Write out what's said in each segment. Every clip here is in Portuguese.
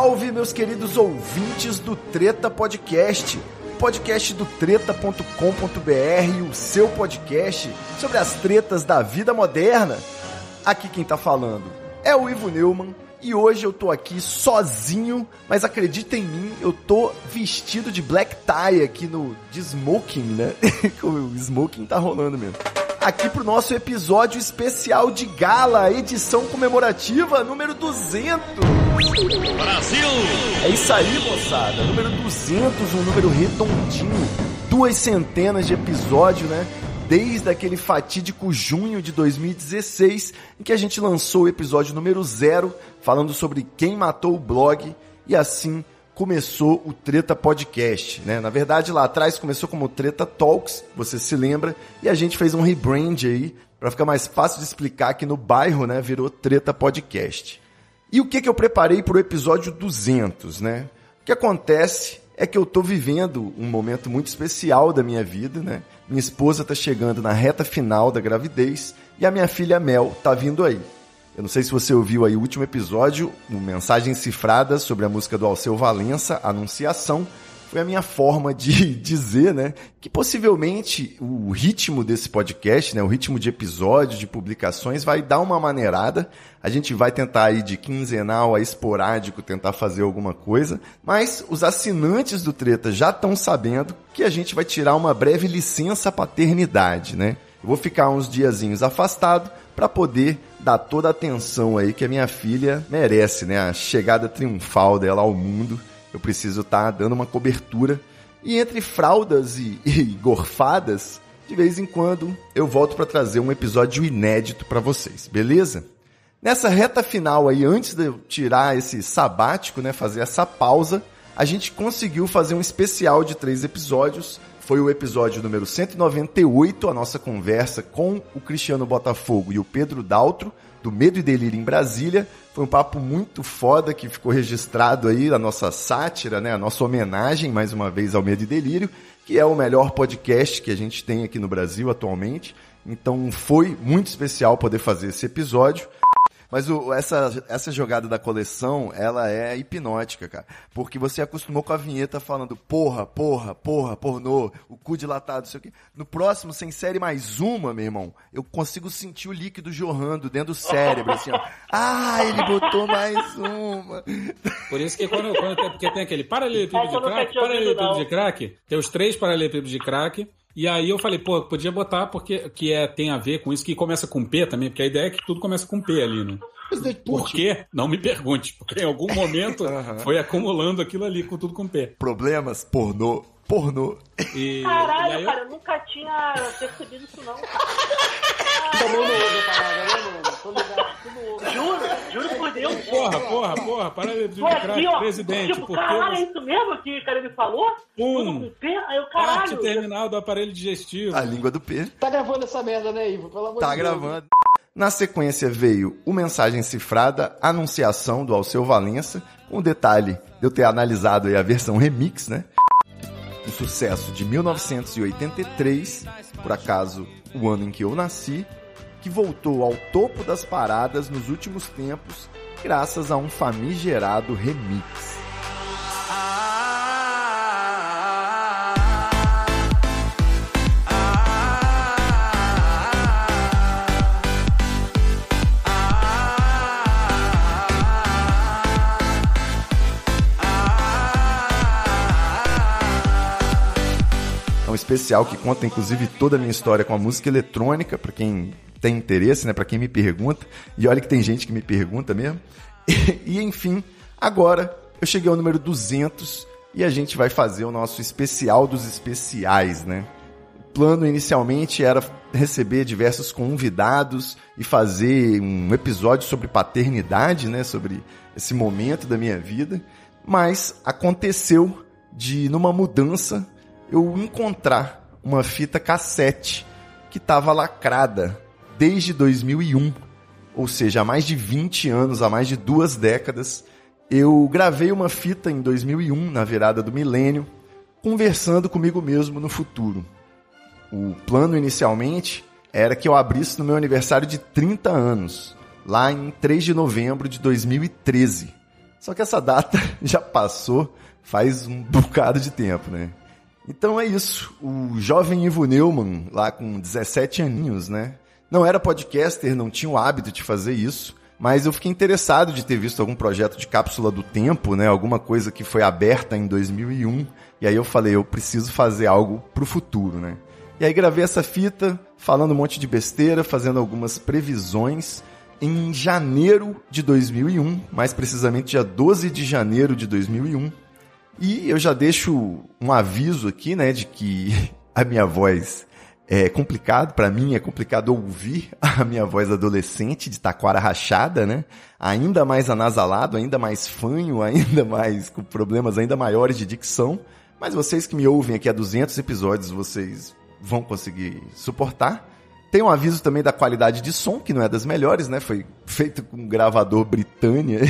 Salve, meus queridos ouvintes do Treta Podcast. Podcast do treta.com.br, o seu podcast sobre as tretas da vida moderna. Aqui quem tá falando é o Ivo Neumann e hoje eu tô aqui sozinho, mas acredita em mim, eu tô vestido de black tie aqui no de smoking, né? o smoking tá rolando mesmo aqui pro nosso episódio especial de gala, edição comemorativa número 200. Brasil! É isso aí, moçada. Número 200, um número redondinho. Duas centenas de episódio, né? Desde aquele fatídico junho de 2016, em que a gente lançou o episódio número 0, falando sobre quem matou o blog, e assim começou o Treta Podcast, né? Na verdade, lá atrás começou como Treta Talks, você se lembra, e a gente fez um rebrand aí para ficar mais fácil de explicar que no bairro, né, virou Treta Podcast. E o que que eu preparei para o episódio 200, né? O que acontece é que eu tô vivendo um momento muito especial da minha vida, né? Minha esposa tá chegando na reta final da gravidez e a minha filha Mel tá vindo aí. Eu não sei se você ouviu aí o último episódio, uma mensagem cifrada sobre a música do Alceu Valença, Anunciação. Foi a minha forma de dizer, né, que possivelmente o ritmo desse podcast, né, o ritmo de episódio, de publicações vai dar uma maneirada. A gente vai tentar aí de quinzenal a esporádico tentar fazer alguma coisa, mas os assinantes do Treta já estão sabendo que a gente vai tirar uma breve licença paternidade, né? Eu vou ficar uns diazinhos afastado para poder dar toda a atenção aí que a minha filha merece, né? A chegada triunfal dela ao mundo. Eu preciso estar tá dando uma cobertura. E entre fraldas e, e gorfadas, de vez em quando eu volto para trazer um episódio inédito para vocês, beleza? Nessa reta final aí, antes de eu tirar esse sabático, né, fazer essa pausa, a gente conseguiu fazer um especial de três episódios foi o episódio número 198, a nossa conversa com o Cristiano Botafogo e o Pedro Daltro, do Medo e Delírio em Brasília. Foi um papo muito foda que ficou registrado aí, a nossa sátira, né? A nossa homenagem, mais uma vez, ao Medo e Delírio, que é o melhor podcast que a gente tem aqui no Brasil atualmente. Então foi muito especial poder fazer esse episódio. Mas o, essa, essa jogada da coleção, ela é hipnótica, cara. Porque você acostumou com a vinheta falando porra, porra, porra, pornô, o cu dilatado, sei o quê. No próximo, sem série mais uma, meu irmão, eu consigo sentir o líquido jorrando dentro do cérebro, assim, ó. Ah, ele botou mais uma. Por isso que quando, quando tem, porque tem aquele paralelepípedo de crack, paralelepípedo de crack, tem os três paralelepípedos de crack, e aí eu falei, pô, podia botar porque que é, tem a ver com isso, que começa com P também, porque a ideia é que tudo começa com P ali, né? Por quê? Não me pergunte, porque em algum momento foi acumulando aquilo ali com tudo com P. Problemas, pornô, pornô. E, Caralho, e eu... cara, eu nunca tinha percebido isso não, cara. Tomou no ovo, parada, Tô ligado, Juro, juro por Deus. Porra, porra, porra, para de crack, presidente. Tipo, caralho, é isso mesmo que o cara me falou? Um. P? Aí eu, caralho. Parte terminal do aparelho digestivo. A língua do P. Tá gravando essa merda, né, Ivo? Pelo amor tá de Deus. Tá gravando. Na sequência veio o Mensagem Cifrada, Anunciação do Alceu Valença, com o detalhe de eu ter analisado a versão remix, né? Um sucesso de 1983, por acaso o ano em que eu nasci, que voltou ao topo das paradas nos últimos tempos, graças a um famigerado remix. Especial que conta inclusive toda a minha história com a música eletrônica, para quem tem interesse, né, para quem me pergunta. E olha que tem gente que me pergunta mesmo. E, e enfim, agora eu cheguei ao número 200 e a gente vai fazer o nosso especial dos especiais, né? plano inicialmente era receber diversos convidados e fazer um episódio sobre paternidade, né, sobre esse momento da minha vida, mas aconteceu de numa mudança eu encontrar uma fita cassete que estava lacrada desde 2001, ou seja, há mais de 20 anos, há mais de duas décadas. Eu gravei uma fita em 2001, na virada do milênio, conversando comigo mesmo no futuro. O plano inicialmente era que eu abrisse no meu aniversário de 30 anos, lá em 3 de novembro de 2013. Só que essa data já passou faz um bocado de tempo, né? Então é isso. O jovem Ivo Neumann, lá com 17 aninhos, né? Não era podcaster, não tinha o hábito de fazer isso, mas eu fiquei interessado de ter visto algum projeto de cápsula do tempo, né? Alguma coisa que foi aberta em 2001. E aí eu falei, eu preciso fazer algo pro futuro, né? E aí gravei essa fita, falando um monte de besteira, fazendo algumas previsões. Em janeiro de 2001, mais precisamente dia 12 de janeiro de 2001. E eu já deixo um aviso aqui, né, de que a minha voz é complicado, para mim é complicado ouvir a minha voz adolescente de taquara rachada, né? Ainda mais anasalado, ainda mais fanho, ainda mais com problemas ainda maiores de dicção. Mas vocês que me ouvem aqui há 200 episódios, vocês vão conseguir suportar. Tem um aviso também da qualidade de som, que não é das melhores, né? Foi feito com um gravador Britânia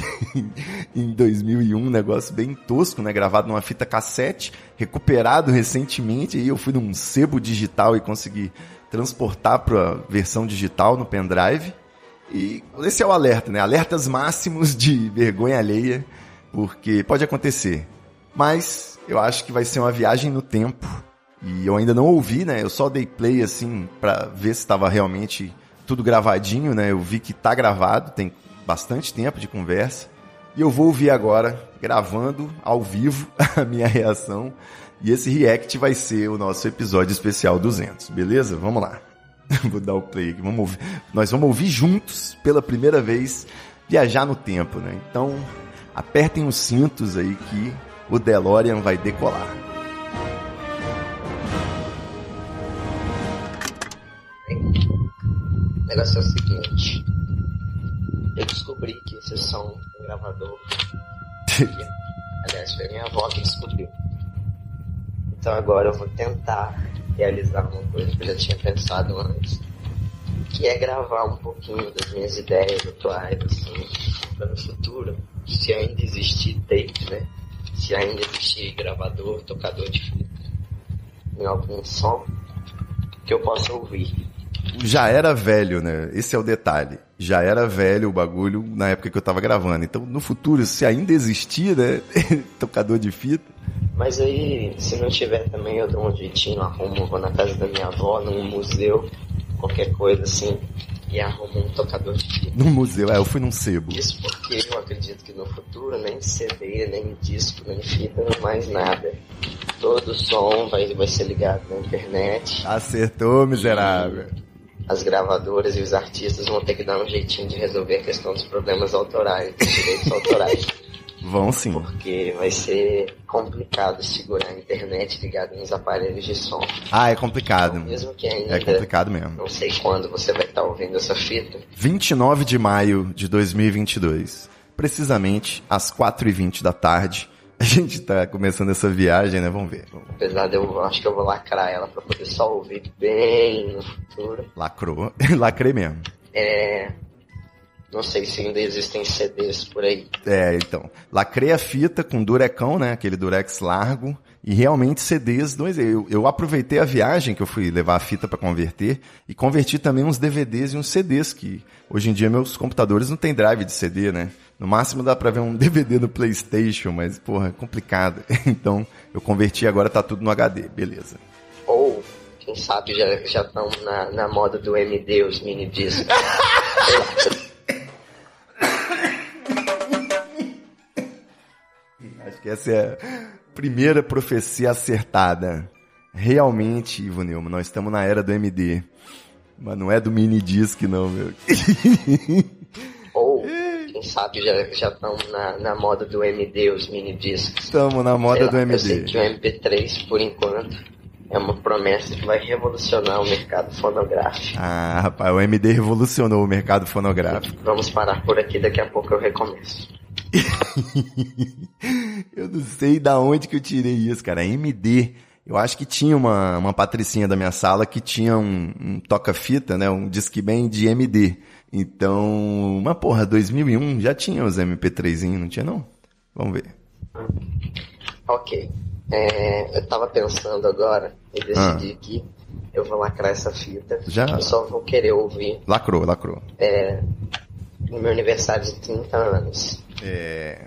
em 2001, um negócio bem tosco, né? Gravado numa fita cassete, recuperado recentemente. Aí eu fui num sebo digital e consegui transportar para a versão digital no pendrive. E esse é o alerta, né? Alertas máximos de vergonha alheia, porque pode acontecer. Mas eu acho que vai ser uma viagem no tempo e eu ainda não ouvi, né? Eu só dei play assim para ver se estava realmente tudo gravadinho, né? Eu vi que tá gravado, tem bastante tempo de conversa. E eu vou ouvir agora, gravando ao vivo, a minha reação. E esse react vai ser o nosso episódio especial 200, beleza? Vamos lá. Vou dar o play aqui. Vamos ouvir. Nós vamos ouvir juntos, pela primeira vez, viajar no tempo, né? Então, apertem os cintos aí que o DeLorean vai decolar. Negócio é o seguinte. Eu descobri que esse som um gravador. aliás, foi minha avó que descobriu. Então agora eu vou tentar realizar uma coisa que eu já tinha pensado antes. Que é gravar um pouquinho das minhas ideias atuais, assim, para no futuro, se ainda existir tape, né? Se ainda existir gravador, tocador de fita, em algum som, que eu possa ouvir já era velho, né? Esse é o detalhe. Já era velho o bagulho na época que eu tava gravando. Então, no futuro, se ainda existir, né? Tocador de fita. Mas aí, se não tiver também, eu dou um jeitinho, arrumo, vou na casa da minha avó, num museu, qualquer coisa assim, e arrumo um tocador de fita. No museu, é, eu fui num sebo. Isso porque eu acredito que no futuro, nem CD, nem disco, nem fita, mais nada. Todo som vai, vai ser ligado na internet. Acertou, miserável. As gravadoras e os artistas vão ter que dar um jeitinho de resolver a questão dos problemas autorais, dos direitos autorais. Vão sim. Porque vai ser complicado segurar a internet ligada nos aparelhos de som. Ah, é complicado. Então, mesmo que ainda. É complicado mesmo. Não sei quando você vai estar ouvindo essa fita. 29 de maio de 2022. Precisamente às 4h20 da tarde a gente tá começando essa viagem, né? Vamos ver. Apesar de eu acho que eu vou lacrar ela pra poder só ouvir bem no futuro. Lacrou. Lacrei mesmo. É. Não sei se ainda existem CDs por aí. É, então. Lacrei a fita com durecão, né? Aquele durex largo. E realmente CDs, dois. Eu, eu aproveitei a viagem que eu fui levar a fita para converter e converti também uns DVDs e uns CDs que hoje em dia meus computadores não tem drive de CD, né? No máximo dá pra ver um DVD no PlayStation, mas, porra, é complicado. Então, eu converti agora tá tudo no HD, beleza. Ou, quem sabe já estão na, na moda do MD, os mini discos. Acho que essa é a primeira profecia acertada. Realmente, Ivo Neumann, nós estamos na era do MD. Mas não é do mini disc, não, meu. Quem sabe já estão na, na moda do MD, os mini discos. Estamos na moda do MD. Eu sei que o MP3, por enquanto, é uma promessa que vai revolucionar o mercado fonográfico. Ah, rapaz, o MD revolucionou o mercado fonográfico. Vamos parar por aqui, daqui a pouco eu recomeço. eu não sei da onde que eu tirei isso, cara. MD. Eu acho que tinha uma, uma patricinha da minha sala que tinha um, um toca-fita, né? Um disque bem de MD. Então, uma porra, 2001 já tinha os MP3, não tinha não? Vamos ver. Ok. É, eu tava pensando agora e decidi ah. que eu vou lacrar essa fita. Já? Eu só vou querer ouvir. Lacrou, lacrou. É, no meu aniversário de 30 anos. É,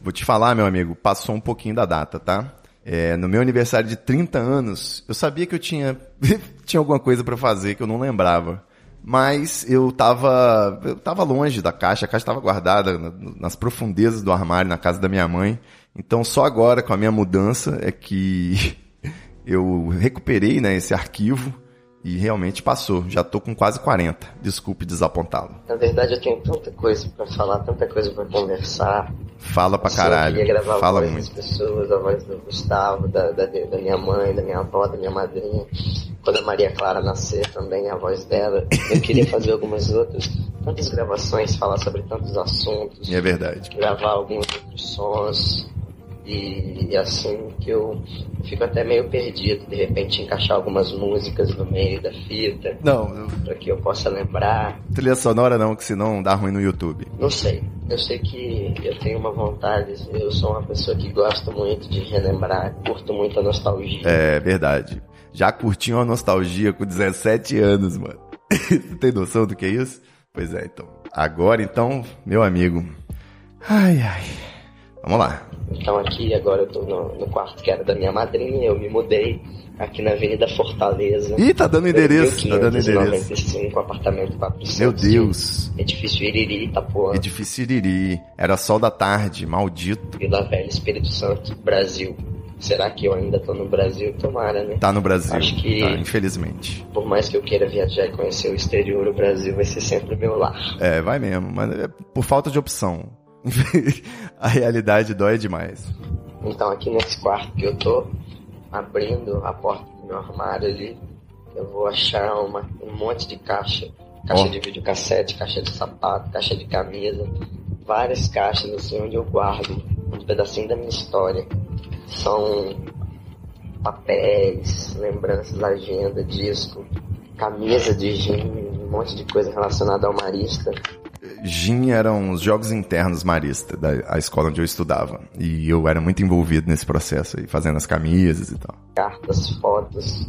vou te falar, meu amigo, passou um pouquinho da data, tá? É, no meu aniversário de 30 anos, eu sabia que eu tinha, tinha alguma coisa para fazer que eu não lembrava. Mas eu tava, eu tava longe da caixa, a caixa estava guardada nas profundezas do armário, na casa da minha mãe. Então só agora, com a minha mudança, é que eu recuperei né, esse arquivo e realmente passou. Já tô com quase 40. Desculpe desapontá-lo. Na verdade, eu tenho tanta coisa para falar, tanta coisa para conversar. Fala pra caralho. Eu gravar Fala a voz muito. das pessoas, a voz do Gustavo, da, da, da, minha mãe, da minha avó, da minha madrinha. Quando a Maria Clara nascer também, a voz dela. Eu queria fazer algumas outras, tantas gravações, falar sobre tantos assuntos. É verdade. Gravar alguns outros sons e, assim que eu fico até meio perdido, de repente encaixar algumas músicas no meio da fita. Não, eu... para que eu possa lembrar. Trilha sonora não, que senão dá ruim no YouTube. Não sei. Eu sei que eu tenho uma vontade, eu sou uma pessoa que gosta muito de relembrar, curto muito a nostalgia. É verdade. Já curti uma nostalgia com 17 anos, mano. Tem noção do que é isso? Pois é, então. Agora então, meu amigo. Ai, ai. Vamos lá. Então aqui agora eu tô no, no, quarto que era da minha madrinha, eu me mudei aqui na Avenida Fortaleza. Ih, tá dando endereço, tá dando endereço. apartamento 400. Meu Deus. Edifício Iriri, Itapuã. Edifício Iriri. Era sol da tarde, maldito. Vila Velha, Espírito Santo, Brasil. Será que eu ainda tô no Brasil? Tomara, né? Tá no Brasil. Acho que. Tá, infelizmente. Por mais que eu queira viajar e conhecer o exterior, o Brasil vai ser sempre meu lar. É, vai mesmo, mas é por falta de opção. a realidade dói demais. Então aqui nesse quarto que eu tô, abrindo a porta do meu armário ali, eu vou achar uma, um monte de caixa. Caixa oh. de videocassete, caixa de sapato, caixa de camisa. Várias caixas assim onde eu guardo um pedacinho da minha história. São papéis, lembranças, agenda, disco, camisa de gin, um monte de coisa relacionada ao marista. GIM eram os jogos internos marista da escola onde eu estudava. E eu era muito envolvido nesse processo aí, fazendo as camisas e tal. Cartas, fotos,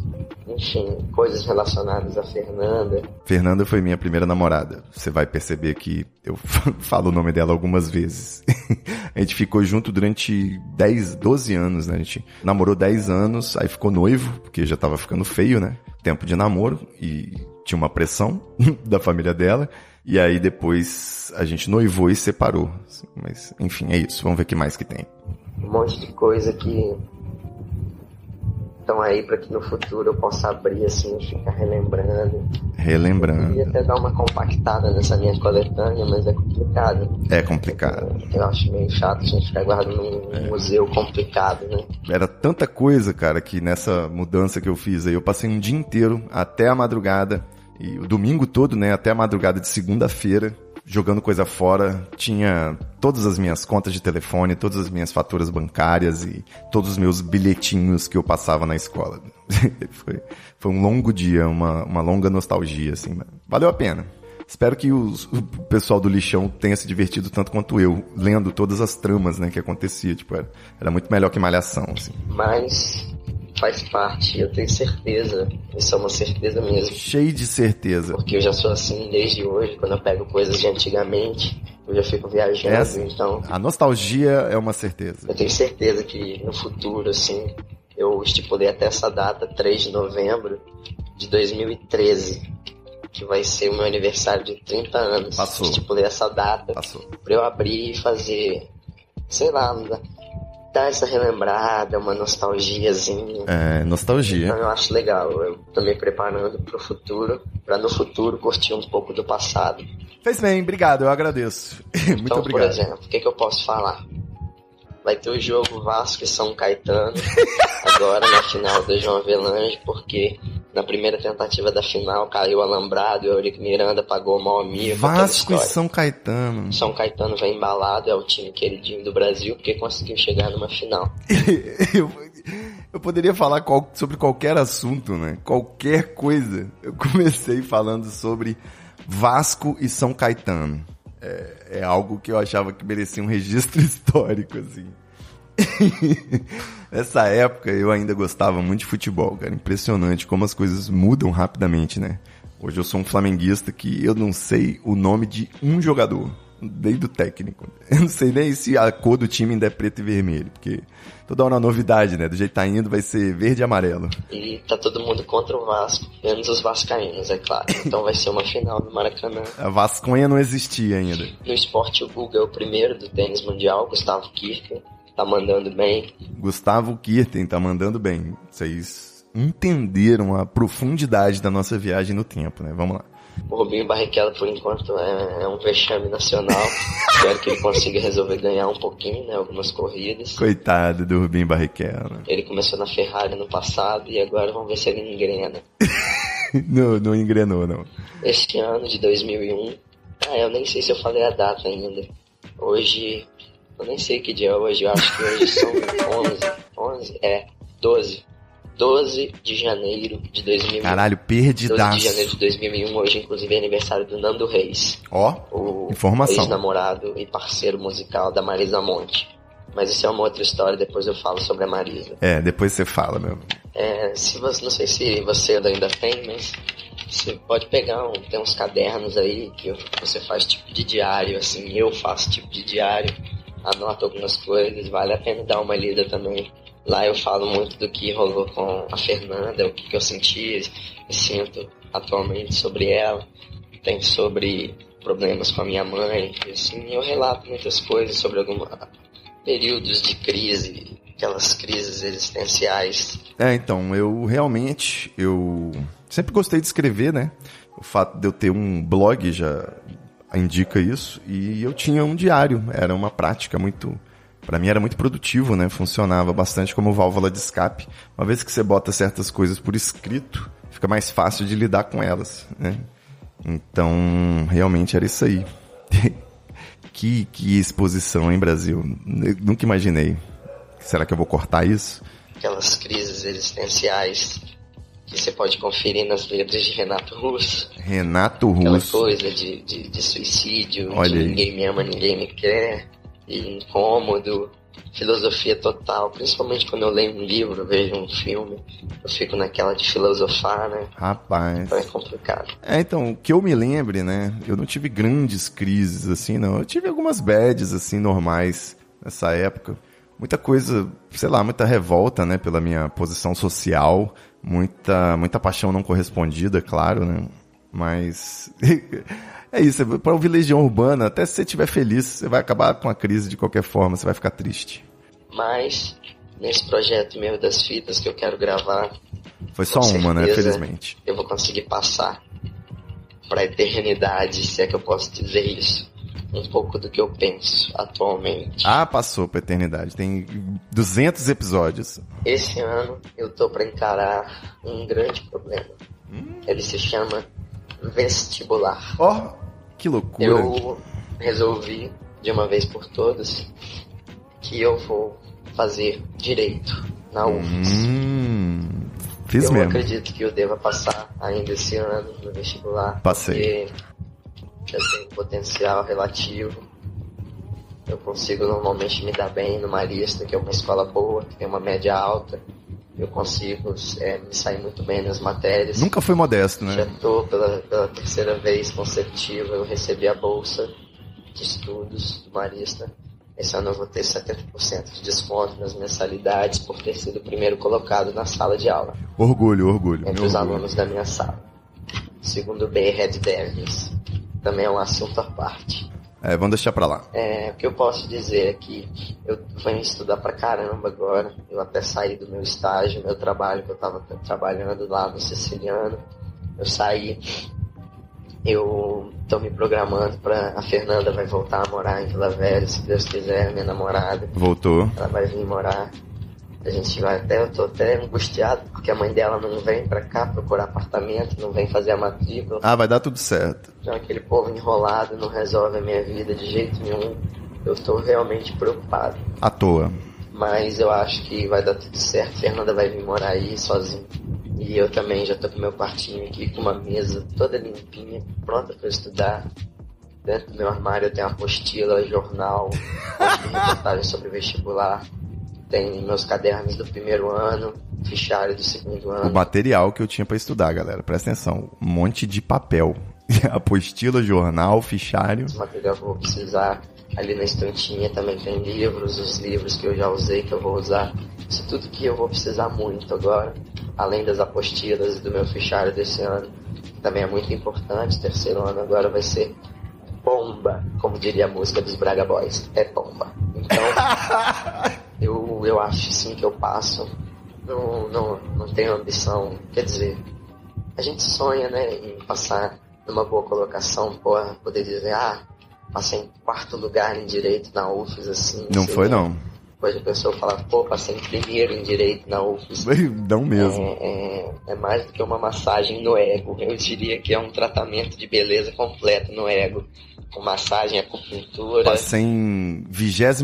enfim, coisas relacionadas a Fernanda. Fernanda foi minha primeira namorada. Você vai perceber que eu falo o nome dela algumas vezes. a gente ficou junto durante 10, 12 anos, né? A gente namorou 10 anos, aí ficou noivo, porque já tava ficando feio, né? Tempo de namoro e tinha uma pressão da família dela. E aí depois a gente noivou e separou. Mas enfim, é isso. Vamos ver o que mais que tem. Um monte de coisa que estão aí para que no futuro eu possa abrir assim e ficar relembrando. Relembrando. Eu até dar uma compactada nessa minha coletânea, mas é complicado. É complicado. Eu, eu acho meio chato a gente ficar guardando num é. museu complicado, né? Era tanta coisa, cara, que nessa mudança que eu fiz aí, eu passei um dia inteiro até a madrugada e o domingo todo, né, até a madrugada de segunda-feira, jogando coisa fora, tinha todas as minhas contas de telefone, todas as minhas faturas bancárias e todos os meus bilhetinhos que eu passava na escola. foi, foi um longo dia, uma, uma longa nostalgia, assim. Valeu a pena. Espero que os, o pessoal do lixão tenha se divertido tanto quanto eu, lendo todas as tramas, né, que acontecia. Tipo, era, era muito melhor que malhação, assim. Mas faz parte, eu tenho certeza. Isso é uma certeza mesmo. Cheio de certeza. Porque eu já sou assim desde hoje, quando eu pego coisas de antigamente, eu já fico viajando, assim, então... A nostalgia é uma certeza. Eu tenho certeza que no futuro, assim, eu estipulei até essa data, 3 de novembro de 2013, que vai ser o meu aniversário de 30 anos. Passou. Estipulei essa data Passou. pra eu abrir e fazer, sei lá, dar essa relembrada, uma nostalgiazinha. É, nostalgia. Então eu acho legal. Eu tô me preparando pro futuro, pra no futuro curtir um pouco do passado. Fez bem, obrigado, eu agradeço. Muito então, obrigado. por exemplo, o que, que eu posso falar? Vai ter o jogo Vasco e São Caetano agora na final do João Avelange, porque na primeira tentativa da final caiu o Alambrado e o Eurico Miranda pagou o mal amigo. Vasco e São Caetano. São Caetano vem embalado, é o time queridinho do Brasil, porque conseguiu chegar numa final. eu, eu poderia falar qual, sobre qualquer assunto, né? Qualquer coisa. Eu comecei falando sobre Vasco e São Caetano. É, é algo que eu achava que merecia um registro histórico, assim. Nessa época eu ainda gostava muito de futebol, cara. Impressionante como as coisas mudam rapidamente, né? Hoje eu sou um flamenguista que eu não sei o nome de um jogador, nem do técnico. Eu não sei nem se a cor do time ainda é preto e vermelho, porque toda hora é uma novidade, né? Do jeito que tá indo vai ser verde e amarelo. E tá todo mundo contra o Vasco, menos os vascaínos, é claro. Então vai ser uma final no Maracanã. A Vasconha não existia ainda. No esporte, o Guga é o primeiro do tênis mundial, Gustavo Kirchner tá mandando bem. Gustavo Kirten tá mandando bem. Vocês entenderam a profundidade da nossa viagem no tempo, né? Vamos lá. O Rubinho Barrichello, por enquanto, é, é um vexame nacional. Espero que ele consiga resolver ganhar um pouquinho, né? Algumas corridas. Coitado do Rubinho Barrichello. Ele começou na Ferrari no passado e agora vamos ver se ele engrena. não, não engrenou, não. Este ano de 2001. Ah, eu nem sei se eu falei a data ainda. Hoje eu nem sei que dia é hoje, eu acho que hoje são 11, 11, é, 12. 12 de janeiro de 2001. Caralho, perdidaço. 12 de janeiro de 2001, hoje inclusive é aniversário do Nando Reis. Ó, oh, informação. ex-namorado e parceiro musical da Marisa Monte. Mas isso é uma outra história, depois eu falo sobre a Marisa. É, depois você fala, meu. É, se você, não sei se você ainda tem, mas você pode pegar um, tem uns cadernos aí que você faz tipo de diário, assim, eu faço tipo de diário anoto algumas coisas, vale a pena dar uma lida também. Lá eu falo muito do que rolou com a Fernanda, o que, eu senti e sinto atualmente sobre ela. Tem sobre problemas com a minha mãe, e assim, eu relato muitas coisas sobre alguns períodos de crise, aquelas crises existenciais. É, então, eu realmente, eu sempre gostei de escrever, né? O fato de eu ter um blog já indica isso. E eu tinha um diário, era uma prática muito. Para mim era muito produtivo, né? Funcionava bastante como válvula de escape. Uma vez que você bota certas coisas por escrito, fica mais fácil de lidar com elas, né? Então, realmente era isso aí. que, que exposição, hein, Brasil? Eu nunca imaginei. Será que eu vou cortar isso? Aquelas crises existenciais que você pode conferir nas letras de Renato Russo. Renato Aquela Russo. coisa de, de, de suicídio, Olha de aí. ninguém me ama, ninguém me quer, e incômodo, filosofia total. Principalmente quando eu leio um livro, vejo um filme, eu fico naquela de filosofar, né? Rapaz. Então é complicado. É, então, que eu me lembre, né? Eu não tive grandes crises assim, não. Eu tive algumas bads, assim, normais nessa época. Muita coisa, sei lá, muita revolta, né, pela minha posição social muita, muita paixão não correspondida, claro, né? Mas é isso, para ouvir Legião Urbana, até se você estiver feliz, você vai acabar com a crise de qualquer forma, você vai ficar triste. Mas nesse projeto meu das fitas que eu quero gravar, foi só uma, né? Felizmente. Eu vou conseguir passar para a eternidade, se é que eu posso dizer isso um pouco do que eu penso atualmente. Ah, passou pra eternidade. Tem 200 episódios. Esse ano eu tô para encarar um grande problema. Hum. Ele se chama vestibular. Ó, que loucura. Eu resolvi de uma vez por todas que eu vou fazer direito na UFES. Hum, fiz eu mesmo. acredito que eu deva passar ainda esse ano no vestibular. Passei. Porque eu tenho potencial relativo. Eu consigo normalmente me dar bem numa lista, que é uma escola boa, que tem uma média alta. Eu consigo é, me sair muito bem nas matérias. Nunca foi modesto, né? Já tô pela, pela terceira vez consecutiva, eu recebi a bolsa de estudos do Marista. Esse ano eu vou ter 70% de desconto nas mensalidades por ter sido o primeiro colocado na sala de aula. Orgulho, orgulho. Entre os orgulho. alunos da minha sala. Segundo B, Red Devils também é um assunto à parte. É, vamos deixar pra lá. É, o que eu posso dizer é que eu venho estudar pra caramba agora. Eu até saí do meu estágio, meu trabalho, que eu tava trabalhando lá no Siciliano. Eu saí Eu tô me programando pra. A Fernanda vai voltar a morar em Vila Velha, se Deus quiser, minha namorada. Voltou. Ela vai vir morar. A gente vai até, eu tô até angustiado porque a mãe dela não vem pra cá procurar apartamento, não vem fazer a matrícula. Ah, vai dar tudo certo. Então aquele povo enrolado não resolve a minha vida de jeito nenhum. Eu tô realmente preocupado. À toa. Mas eu acho que vai dar tudo certo. Fernanda vai vir morar aí sozinha. E eu também já tô com meu quartinho aqui com uma mesa toda limpinha, pronta para estudar. Dentro do meu armário eu tenho apostila, jornal, reportagem sobre vestibular. Tem meus cadernos do primeiro ano, fichário do segundo ano. O material que eu tinha para estudar, galera. Presta atenção. Um monte de papel. Apostila, jornal, fichário. Esse material que eu vou precisar. Ali na estantinha também tem livros, os livros que eu já usei, que eu vou usar. Isso tudo que eu vou precisar muito agora. Além das apostilas do meu fichário desse ano. Também é muito importante. Terceiro ano agora vai ser bomba, como diria a música dos Braga Boys. É bomba. Então, eu, eu acho sim que eu passo. Não, não, não tenho ambição. Quer dizer, a gente sonha, né, em passar numa boa colocação, porra, poder dizer, ah, passei em quarto lugar em direito na UFES, assim. Não foi, não. Depois a pessoa fala, pô, passei em primeiro em direito na UFES. Não mesmo. É, é, é, mais do que uma massagem no ego. Eu diria que é um tratamento de beleza completo no ego. Com massagem, acupuntura. Passei em 28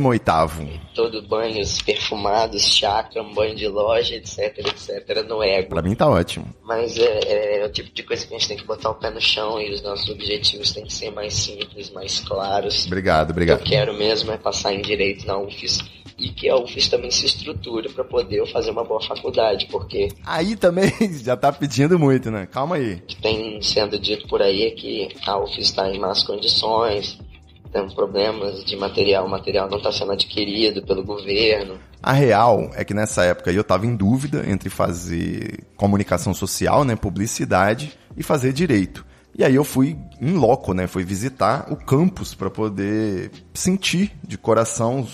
Todo banhos perfumados, chakra, um banho de loja, etc, etc, no ego. Pra mim tá ótimo. Mas é, é, o tipo de coisa que a gente tem que botar o pé no chão e os nossos objetivos têm que ser mais simples, mais claros. Obrigado, obrigado. O que eu quero mesmo é passar em direito na UFES e que a UFES também se estruture para poder fazer uma boa faculdade, porque... Aí também já tá pedindo muito, né? Calma aí. O que tem sendo dito por aí é que a UFES está em más condições, tem problemas de material, o material não está sendo adquirido pelo governo. A real é que nessa época eu estava em dúvida entre fazer comunicação social, né, publicidade e fazer direito. E aí eu fui em loco, né? Fui visitar o campus para poder sentir de coração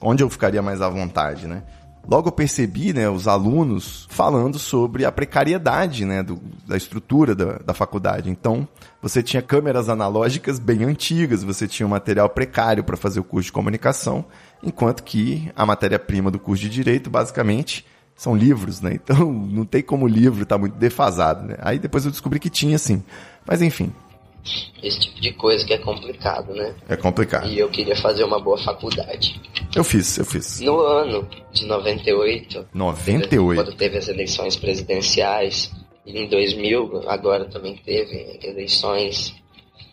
onde eu ficaria mais à vontade, né? Logo eu percebi, né, os alunos falando sobre a precariedade, né, do, da estrutura da, da faculdade. Então, você tinha câmeras analógicas bem antigas, você tinha um material precário para fazer o curso de comunicação, enquanto que a matéria-prima do curso de direito, basicamente, são livros, né? Então, não tem como o livro estar tá muito defasado, né? Aí depois eu descobri que tinha, sim. Mas enfim. Esse tipo de coisa que é complicado, né? É complicado. E eu queria fazer uma boa faculdade. Eu fiz, eu fiz. No ano de 98. 98? Quando teve as eleições presidenciais. E em 2000, agora também teve eleições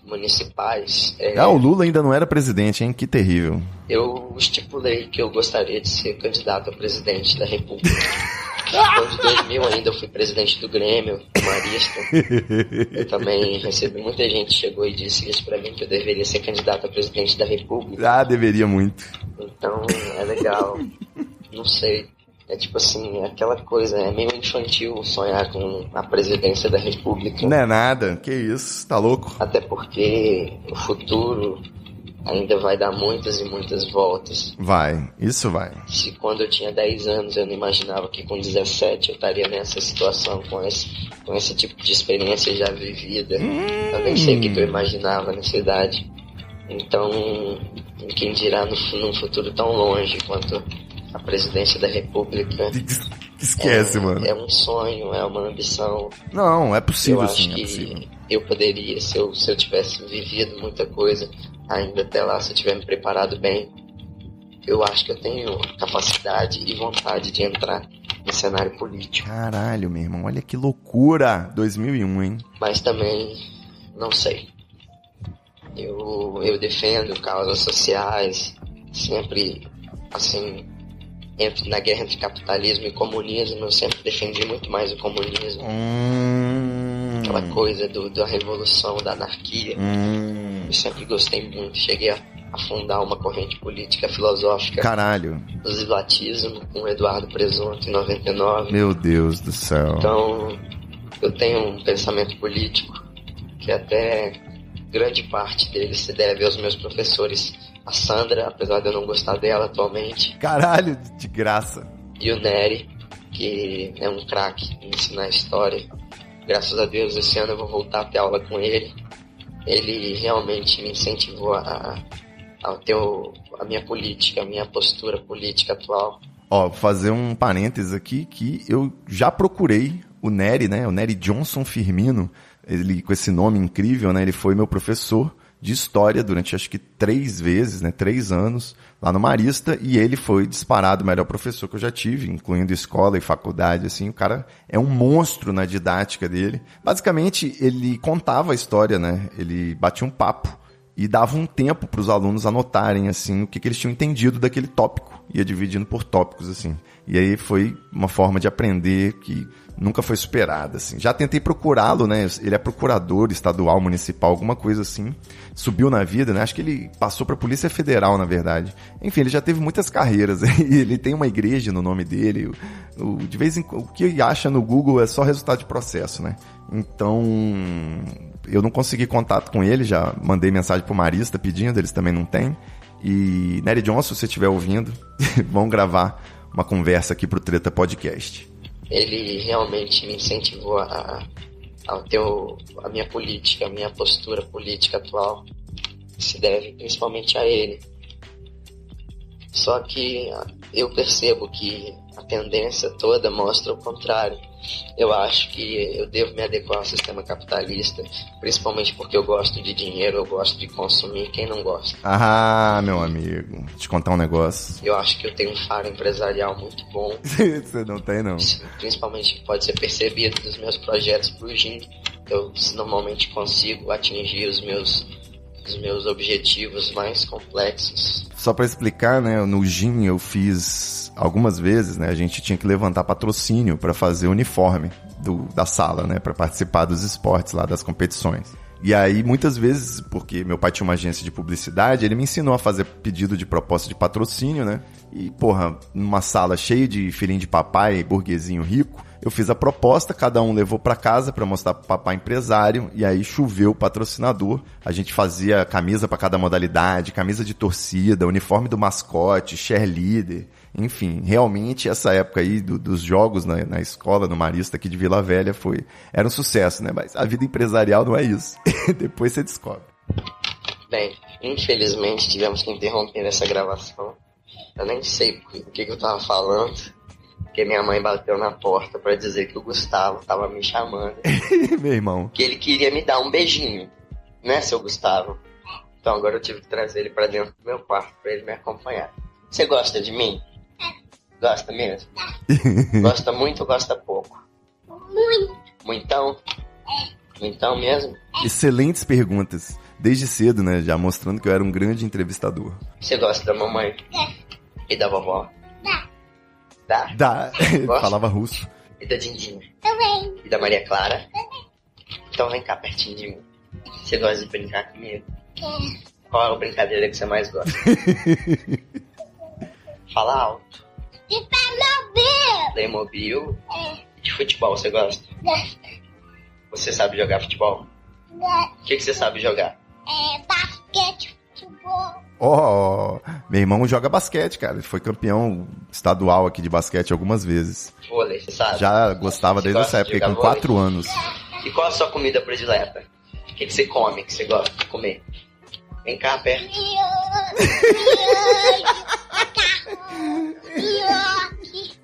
municipais. É... Ah, o Lula ainda não era presidente, hein? Que terrível. Eu estipulei que eu gostaria de ser candidato a presidente da República. Então, de 2000 ainda eu fui presidente do Grêmio, Marista. Eu também recebi muita gente chegou e disse isso pra mim, que eu deveria ser candidato a presidente da República. Ah, deveria muito. Então, é legal. Não sei. É tipo assim, é aquela coisa, é meio infantil sonhar com a presidência da República. Não é nada, que isso, tá louco? Até porque o futuro ainda vai dar muitas e muitas voltas. Vai, isso vai. Se quando eu tinha 10 anos eu não imaginava que com 17 eu estaria nessa situação, com esse, com esse tipo de experiência já vivida. Hum. Eu nem sei o que eu imaginava nessa idade. Então, quem dirá no, num futuro tão longe quanto a presidência da República. Esquece, é, mano. É um sonho, é uma ambição. Não, é possível eu sim, acho é possível. Eu poderia, se eu, se eu tivesse vivido muita coisa, ainda até lá, se eu tiver me preparado bem, eu acho que eu tenho capacidade e vontade de entrar no cenário político. Caralho, meu irmão, olha que loucura! 2001, hein? Mas também, não sei. Eu, eu defendo causas sociais, sempre, assim, entre, na guerra entre capitalismo e comunismo, eu sempre defendi muito mais o comunismo. Hum. Aquela coisa do, da revolução, da anarquia. Hum. Eu sempre gostei muito. Cheguei a, a fundar uma corrente política filosófica. Caralho. Do zilatismo, com Eduardo Presunto, em 99. Meu Deus do céu. Então, eu tenho um pensamento político que até grande parte dele se deve aos meus professores a Sandra, apesar de eu não gostar dela atualmente. Caralho, de graça. E o Nery, que é um craque em ensinar história. Graças a Deus, esse ano eu vou voltar a ter aula com ele. Ele realmente me incentivou a, a ter o, a minha política, a minha postura política atual. Ó, fazer um parênteses aqui que eu já procurei o Nery, né? O Nery Johnson Firmino, ele com esse nome incrível, né? Ele foi meu professor de história durante acho que três vezes, né? Três anos lá no Marista e ele foi disparado o melhor professor que eu já tive, incluindo escola e faculdade, assim. O cara é um monstro na didática dele. Basicamente, ele contava a história, né? Ele batia um papo e dava um tempo para os alunos anotarem assim o que, que eles tinham entendido daquele tópico, ia dividindo por tópicos assim. E aí foi uma forma de aprender que nunca foi superada, assim. Já tentei procurá-lo, né? Ele é procurador estadual, municipal, alguma coisa assim. Subiu na vida, né? Acho que ele passou para a Polícia Federal, na verdade. Enfim, ele já teve muitas carreiras. ele tem uma igreja no nome dele. O, de vez em o que acha no Google é só resultado de processo, né? Então, eu não consegui contato com ele, já mandei mensagem pro Marista pedindo, eles também não têm. E Nery Johnson, se você estiver ouvindo, vão gravar uma conversa aqui pro Treta Podcast ele realmente me incentivou a, a minha política, a minha postura política atual. Se deve principalmente a ele. Só que eu percebo que a tendência toda mostra o contrário. Eu acho que eu devo me adequar ao sistema capitalista, principalmente porque eu gosto de dinheiro, eu gosto de consumir. Quem não gosta? Ah, meu amigo, te contar um negócio. Eu acho que eu tenho um faro empresarial muito bom. Você não tem, não? Principalmente pode ser percebido dos meus projetos pro GIM. Eu normalmente consigo atingir os meus os meus objetivos mais complexos. Só para explicar, né, no GIM eu fiz algumas vezes, né, a gente tinha que levantar patrocínio para fazer uniforme do, da sala, né, para participar dos esportes lá das competições. E aí, muitas vezes, porque meu pai tinha uma agência de publicidade, ele me ensinou a fazer pedido de proposta de patrocínio, né? E, porra, numa sala cheia de filhinho de papai, burguesinho rico, eu fiz a proposta, cada um levou para casa para mostrar pro papai empresário e aí choveu o patrocinador. A gente fazia camisa para cada modalidade, camisa de torcida, uniforme do mascote, cheerleader. Enfim, realmente essa época aí do, dos jogos na, na, escola, no Marista aqui de Vila Velha, foi era um sucesso, né? Mas a vida empresarial não é isso. Depois você descobre. Bem, infelizmente tivemos que interromper essa gravação. Eu nem sei o que, que eu tava falando porque minha mãe bateu na porta para dizer que o Gustavo tava me chamando. Meu irmão. Que ele queria me dar um beijinho, né, seu Gustavo? Então agora eu tive que trazer ele para dentro do meu quarto para ele me acompanhar. Você gosta de mim? Gosta mesmo? gosta muito ou gosta pouco? Muito. Muitão? É. Muitão mesmo? Excelentes perguntas. Desde cedo, né? Já mostrando que eu era um grande entrevistador. Você gosta da mamãe? É. E da vovó? Dá. Dá. Falava russo. E da Dindinha? Também. E da Maria Clara? Também. Então vem cá pertinho de mim. Você gosta de brincar comigo? É. Qual é a brincadeira que você mais gosta? Fala alto. De Playmobil. Playmobil? É. De futebol você gosta? Gosto. Você sabe jogar futebol? Gosto. O que, que você sabe jogar? É. Ó, oh, meu irmão joga basquete, cara. Ele foi campeão estadual aqui de basquete algumas vezes. Vôlei, você sabe? Já gostava Você desde gosta essa época, com vôlei? quatro anos. E qual a sua comida predileta? O que, que você come, que você gosta de comer? Vem cá perto.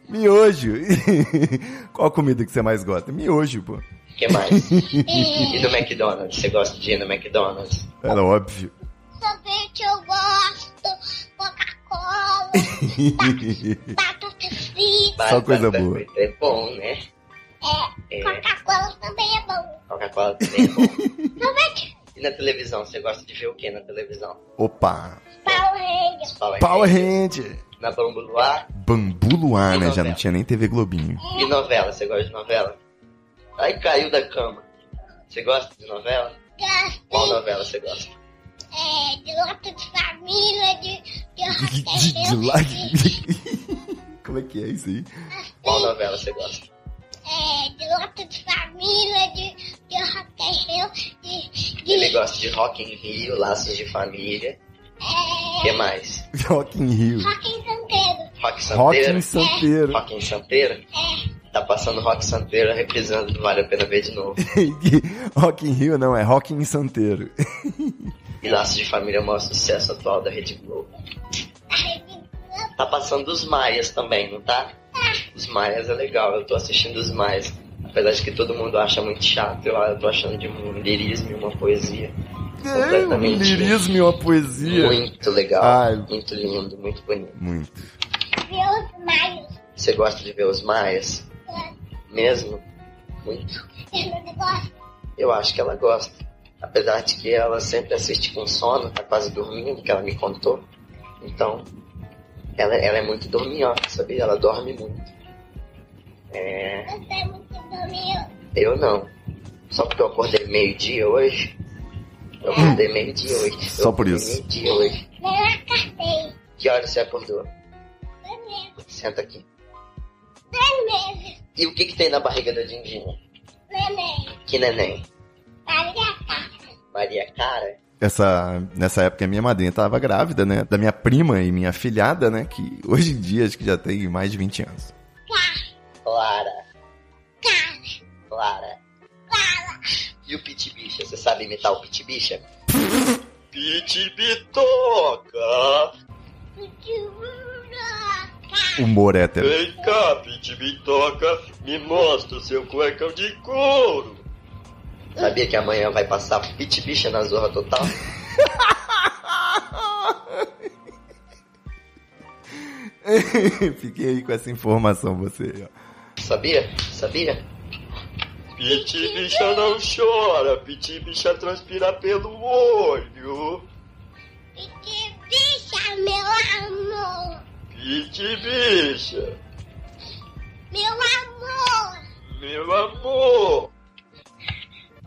Miojo. Qual a comida que você mais gosta? Miojo, pô. O que mais? E do McDonald's? Você gosta de ir no McDonald's? Era óbvio. Sorvete eu gosto. Coca-Cola. Batata frita. Só coisa boa. É bom, né? É. É. Coca-Cola também é bom. Coca-Cola também é bom. E na televisão, você gosta de ver o que na televisão? Opa. Power Rangers. Power Power Rangers. Ranger. Na Bambu Luar. Bambu Luar, E né? Já novela? não tinha nem TV Globinho. E novela, você gosta de novela? Aí caiu da cama. Você gosta de novela? Qual Gosto. novela você gosta? É, de luta de família, de... De, De, de lá. Como é que é isso aí? Qual novela você gosta? É, de luta de família, de... De Rock Rio, de... de Ele gosta de Rock in Rio, Laços de Família. O que mais? Rock in Rio. Rock in Santeiro. Rock Rock Santeiro? em Santeiro. Rock em Santeiro? É. Tá passando Rock Santeiro reprisando Vale a Pena Ver de novo. rock in Rio não, é Rock em Santeiro. e Laços de Família é o maior sucesso atual da Rede Globo. Tá passando os Maias também, não tá? Os Maias é legal, eu tô assistindo os Maias. Apesar de que todo mundo acha muito chato, eu, eu tô achando de um lirismo e uma poesia. É, um lirismo e uma poesia. Muito legal, Ai. muito lindo, muito bonito. Muito. Ver os Maias. Você gosta de ver os Maias? É. Mesmo? Muito. Eu acho que ela gosta. Apesar de que ela sempre assiste com sono, tá quase dormindo, que ela me contou. Então, ela, ela é muito dorminhoca, sabia? Ela dorme muito. É... Você é muito dormiu? Eu não. Só porque eu acordei meio-dia hoje. Eu acordei meio-dia hoje. Só por isso. Meio-dia hoje. Eu acordei. Que hora você acordou? Dois meses. Senta aqui. Dois meses. E o que que tem na barriga da Dindinha? Neném. Que neném? Cara. Maria Cara? Essa, nessa época a minha madrinha estava grávida, né? Da minha prima e minha filhada, né? Que hoje em dia acho que já tem mais de 20 anos. Clara. Cara. Clara. Fala. E o Pit Bicha? Você sabe imitar o Pit Bicha? Pit Bitoca! Humor hétero. Vem cá, Pit Bitoca, me mostra o seu cuecão de couro. Sabia que amanhã vai passar Pit Bicha na Zorra Total? Fiquei aí com essa informação, você. ó. Sabia? Sabia? Pit Bicha não chora, Pit Bicha transpira pelo olho. Que bicha, meu amor. Pit Bicha, Meu amor. meu amor.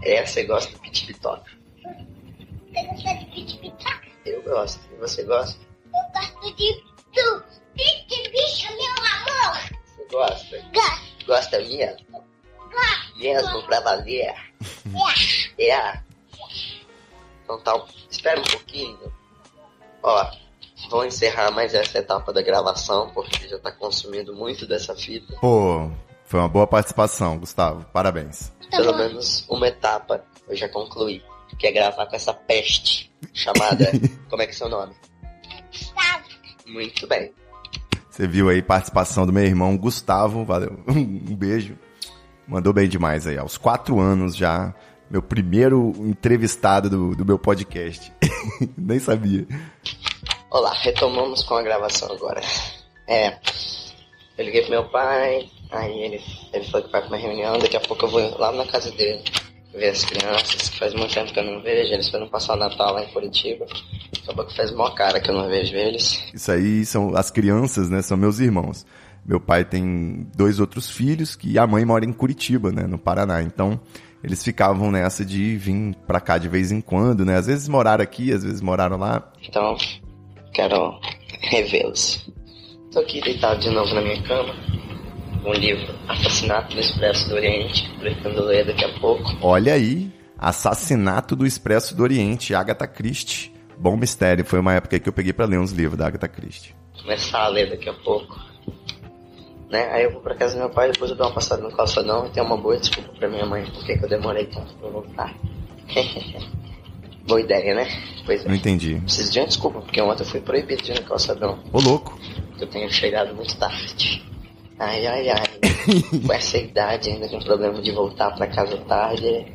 É, você gosta do Pit Bitoca? Você gosta de pit pitoca? Eu gosto. E você gosta? Eu gosto de tu. Pit bicha, meu amor. Você gosta? Gosto. Gosta mesmo? Gosto. Mesmo pra valer? É. É. Então tá, espera um pouquinho. Ó, vou encerrar mais essa etapa da gravação, porque já tá consumindo muito dessa fita. Pô, foi uma boa participação, Gustavo. Parabéns. Pelo menos uma etapa eu já concluí. Que é gravar com essa peste chamada. como é que é seu nome? Gustavo. Muito bem. Você viu aí participação do meu irmão Gustavo, valeu. Um beijo. Mandou bem demais aí, aos quatro anos já. Meu primeiro entrevistado do, do meu podcast. Nem sabia. Olá, retomamos com a gravação agora. É, eu liguei pro meu pai, aí ele, ele falou que vai pra uma reunião, daqui a pouco eu vou lá na casa dele ver as crianças, que faz muito tempo que eu não vejo, eles foram passar o Natal lá em Curitiba. Acabou que faz mó cara que eu não vejo eles. Isso aí são as crianças, né? São meus irmãos. Meu pai tem dois outros filhos que a mãe mora em Curitiba, né? No Paraná. Então, eles ficavam nessa de vir pra cá de vez em quando, né? Às vezes moraram aqui, às vezes moraram lá. Então, quero revê-los. Tô aqui deitado de novo na minha cama, com o livro Assassinato do Expresso do Oriente, que pretendo ler daqui a pouco. Olha aí, Assassinato do Expresso do Oriente, Agatha Christie. Bom mistério, foi uma época que eu peguei pra ler uns livros da Agatha Christie. começar a ler daqui a pouco. Né? Aí eu vou pra casa do meu pai, depois eu dou uma passada no calçadão e tenho uma boa desculpa pra minha mãe, porque que eu demorei tanto pra voltar. boa ideia, né? Pois é. Não entendi. Preciso de uma desculpa, porque ontem eu fui proibido de ir no calçadão. Ô louco. Eu tenho chegado muito tarde. Ai, ai, ai. Com essa idade ainda com problema de voltar pra casa tarde, é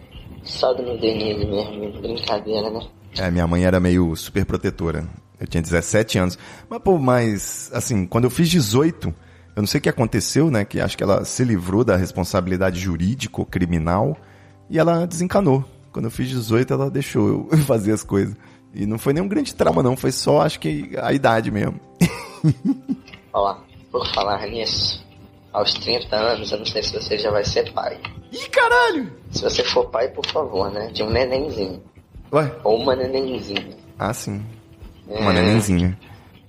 só no Denise mesmo, brincadeira, né? É, minha mãe era meio super protetora. Eu tinha 17 anos. Mas, pô, mas, assim, quando eu fiz 18, eu não sei o que aconteceu, né? Que acho que ela se livrou da responsabilidade jurídica ou criminal e ela desencanou. Quando eu fiz 18, ela deixou eu fazer as coisas. E não foi nenhum grande trauma, não. Foi só, acho que, a idade mesmo. Ó, por falar nisso, aos 30 anos, eu não sei se você já vai ser pai. Ih, caralho! Se você for pai, por favor, né? De um nenenzinho. Ué? Ou uma nenenzinha. Ah, sim. É, Uma nenenzinha.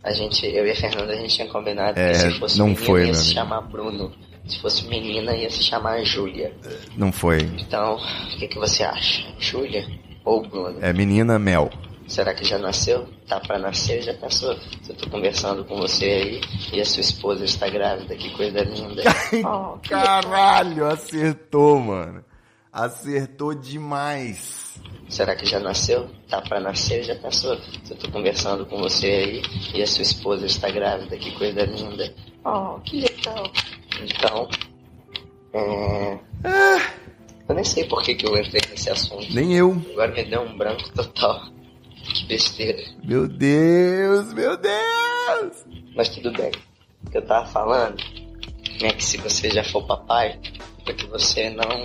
A gente, eu e a Fernanda, a gente tinha combinado É, que se fosse não menino foi, ia se chamar Bruno. Se fosse menina, ia se chamar Júlia. Não foi. Então, o que, que você acha? Júlia ou Bruno? É menina Mel. Será que já nasceu? Tá pra nascer, já pensou? Se eu tô conversando com você aí e a sua esposa está grávida, que coisa linda. oh, Caralho, acertou, mano. Acertou demais. Será que já nasceu? Tá pra nascer, já pensou? Se eu tô conversando com você aí e a sua esposa está grávida, que coisa linda. Oh, que legal. Então, é... Ah. Eu nem sei por que, que eu entrei nesse assunto. Nem eu. Agora me deu um branco total. Que besteira. Meu Deus, meu Deus! Mas tudo bem. O que eu tava falando é que se você já for papai, é que você não,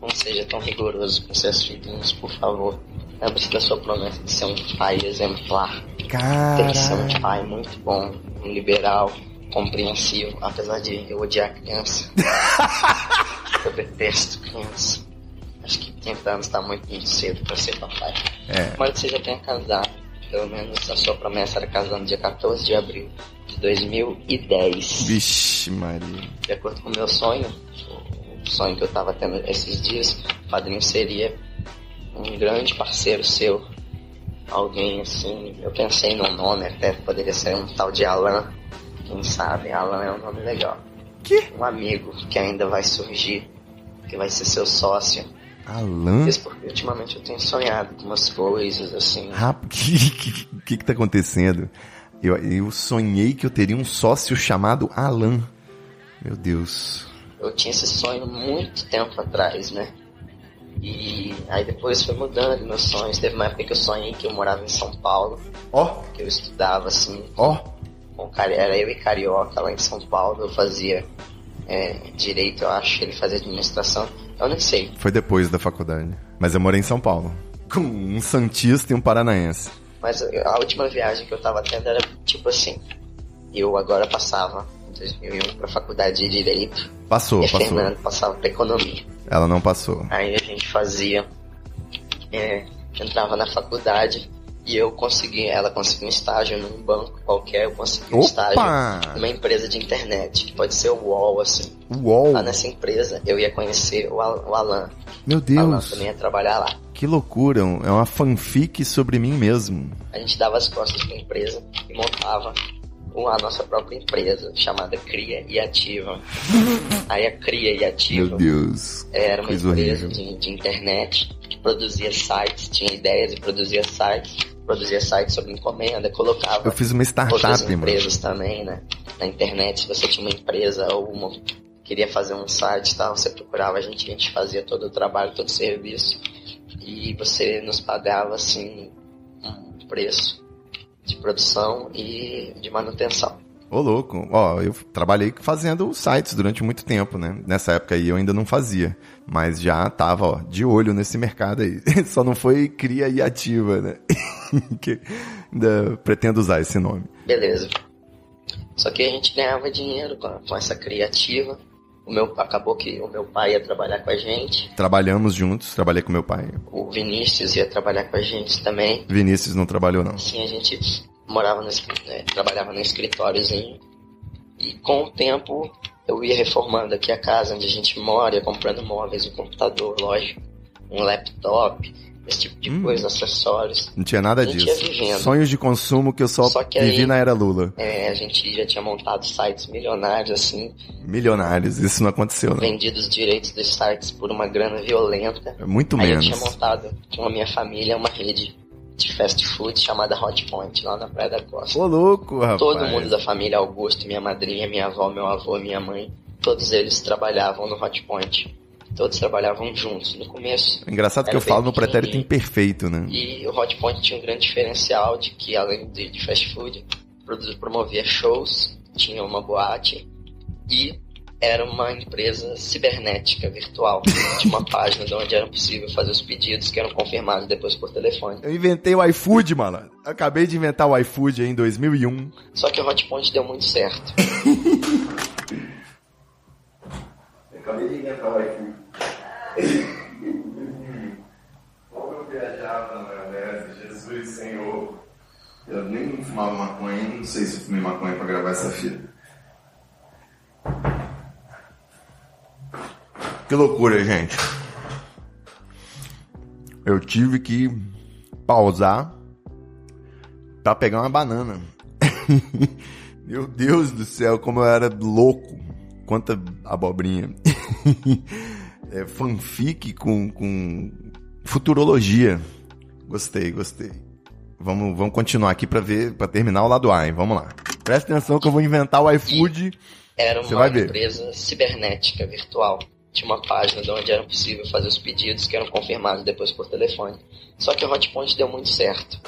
não seja tão rigoroso com seus filhinhos, por favor. Lembre-se da sua promessa de ser um pai exemplar. Cara. Tem que ser um pai muito bom, um liberal, compreensivo, apesar de eu odiar criança. eu detesto criança. Acho que 30 anos tá muito, muito cedo pra ser papai. É. Mas você já tenha casado. Pelo menos a sua promessa era casar no dia 14 de abril de 2010. Vixe, Maria. De acordo com o meu sonho, o sonho que eu tava tendo esses dias, o padrinho seria um grande parceiro seu. Alguém assim, eu pensei no nome até, poderia ser um tal de Alan. Quem sabe? Alan é um nome legal. Que? Um amigo que ainda vai surgir, que vai ser seu sócio. Alan? Isso porque ultimamente eu tenho sonhado com umas coisas assim. O que, que, que, que tá acontecendo? Eu, eu sonhei que eu teria um sócio chamado Alan. Meu Deus. Eu tinha esse sonho muito tempo atrás, né? E aí depois foi mudando meus sonhos. Teve uma época que eu sonhei que eu morava em São Paulo. Ó. Oh. Que eu estudava assim. Ó. Oh. Era eu e Carioca lá em São Paulo. Eu fazia é, direito, eu acho. Ele fazia administração. Eu nem sei. Foi depois da faculdade. Mas eu morei em São Paulo. Com um Santista e um Paranaense. Mas a última viagem que eu tava tendo era tipo assim. Eu agora passava em 2001 pra faculdade de Direito. Passou, e a passou. Fernanda passava pra Economia. Ela não passou. Aí a gente fazia. É, entrava na faculdade e eu consegui, ela conseguiu um estágio num banco qualquer, eu consegui um Opa! estágio numa empresa de internet, que pode ser o UOL, assim. UOL? Lá nessa empresa eu ia conhecer o, Al o Alan. Meu O Alan Deus. também ia trabalhar lá. Que loucura. É uma fanfic sobre mim mesmo. A gente dava as costas pra empresa e montava a nossa própria empresa, chamada Cria e Ativa. Aí a Cria e Ativa Meu Deus. era uma empresa de, de internet que produzia sites, tinha ideias e produzia sites, produzia sites sobre encomenda, colocava Eu fiz uma startup, mano. empresas também, né? Na internet, se você tinha uma empresa ou uma queria fazer um site e tal, você procurava a gente, a gente fazia todo o trabalho, todo o serviço e você nos pagava assim um preço de produção e de manutenção. Ô, louco. Ó, eu trabalhei fazendo sites durante muito tempo, né? Nessa época aí eu ainda não fazia. Mas já tava, ó, de olho nesse mercado aí. Só não foi cria e ativa, né? que ainda pretendo usar esse nome. Beleza. Só que a gente ganhava dinheiro com, com essa criativa. O meu, acabou que o meu pai ia trabalhar com a gente. Trabalhamos juntos, trabalhei com meu pai. O Vinícius ia trabalhar com a gente também. Vinícius não trabalhou, não. Assim, a gente morava no, né, trabalhava no escritóriozinho. E com o tempo eu ia reformando aqui a casa onde a gente mora, ia comprando móveis, um computador, lógico, um laptop, esse tipo de Hum. coisa, acessórios. Não tinha nada gente disso. Sonhos de consumo que eu só, Só que vivi aí- na era Lula. É, a gente já tinha montado sites milionários assim, Milionários, isso não aconteceu, não. vendido os direitos dos sites por uma grana violenta. É Muito Aí eu menos. tinha montado com a minha família uma rede de fast food chamada Hot Point, lá na Praia da Costa. Ô, louco, rapaz. Todo mundo da família Augusto, minha madrinha, minha avó, meu avô, minha mãe, todos eles trabalhavam no Hot Point. Todos trabalhavam juntos. No começo, Engraçado que eu falo no pretérito imperfeito, né? E o Hot Point tinha um grande diferencial de que, além de, de fast food, promovia shows, tinha uma boate e era uma empresa cibernética virtual. Tinha uma página de onde era possível fazer os pedidos que eram confirmados depois por telefone. Eu inventei o iFood, mano. Acabei de inventar o iFood em 2001. Só que o Hot Point deu muito certo. Acabei de inventar o iFood. Como eu viajava na maionese, Jesus Senhor. Eu nem fumava maconha, não sei se eu fumei maconha pra gravar essa fita. Que loucura, gente. Eu tive que pausar pra pegar uma banana. Meu Deus do céu, como eu era louco. Quanta abobrinha. é, fanfic com, com futurologia. Gostei, gostei. Vamos, vamos continuar aqui para ver, para terminar o lado A, hein? Vamos lá. Presta atenção que eu vou inventar o iFood. Era Você uma vai ver. empresa cibernética virtual. Tinha uma página de onde era possível fazer os pedidos que eram confirmados depois por telefone. Só que o Hotpoint deu muito certo.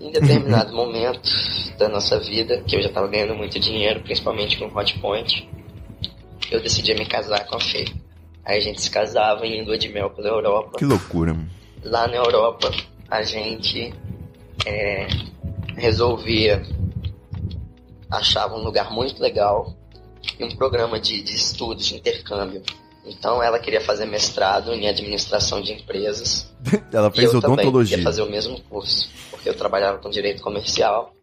Em determinado momento da nossa vida, que eu já estava ganhando muito dinheiro, principalmente com o Hotpoint, eu decidi me casar com a Fê. Aí a gente se casava em lua de mel pela Europa. Que loucura. mano. Lá na Europa, a gente é, resolvia achava um lugar muito legal e um programa de, de estudos, de intercâmbio. Então ela queria fazer mestrado em administração de empresas. Ela e fez eu também odontologia. queria fazer o mesmo curso, porque eu trabalhava com direito comercial,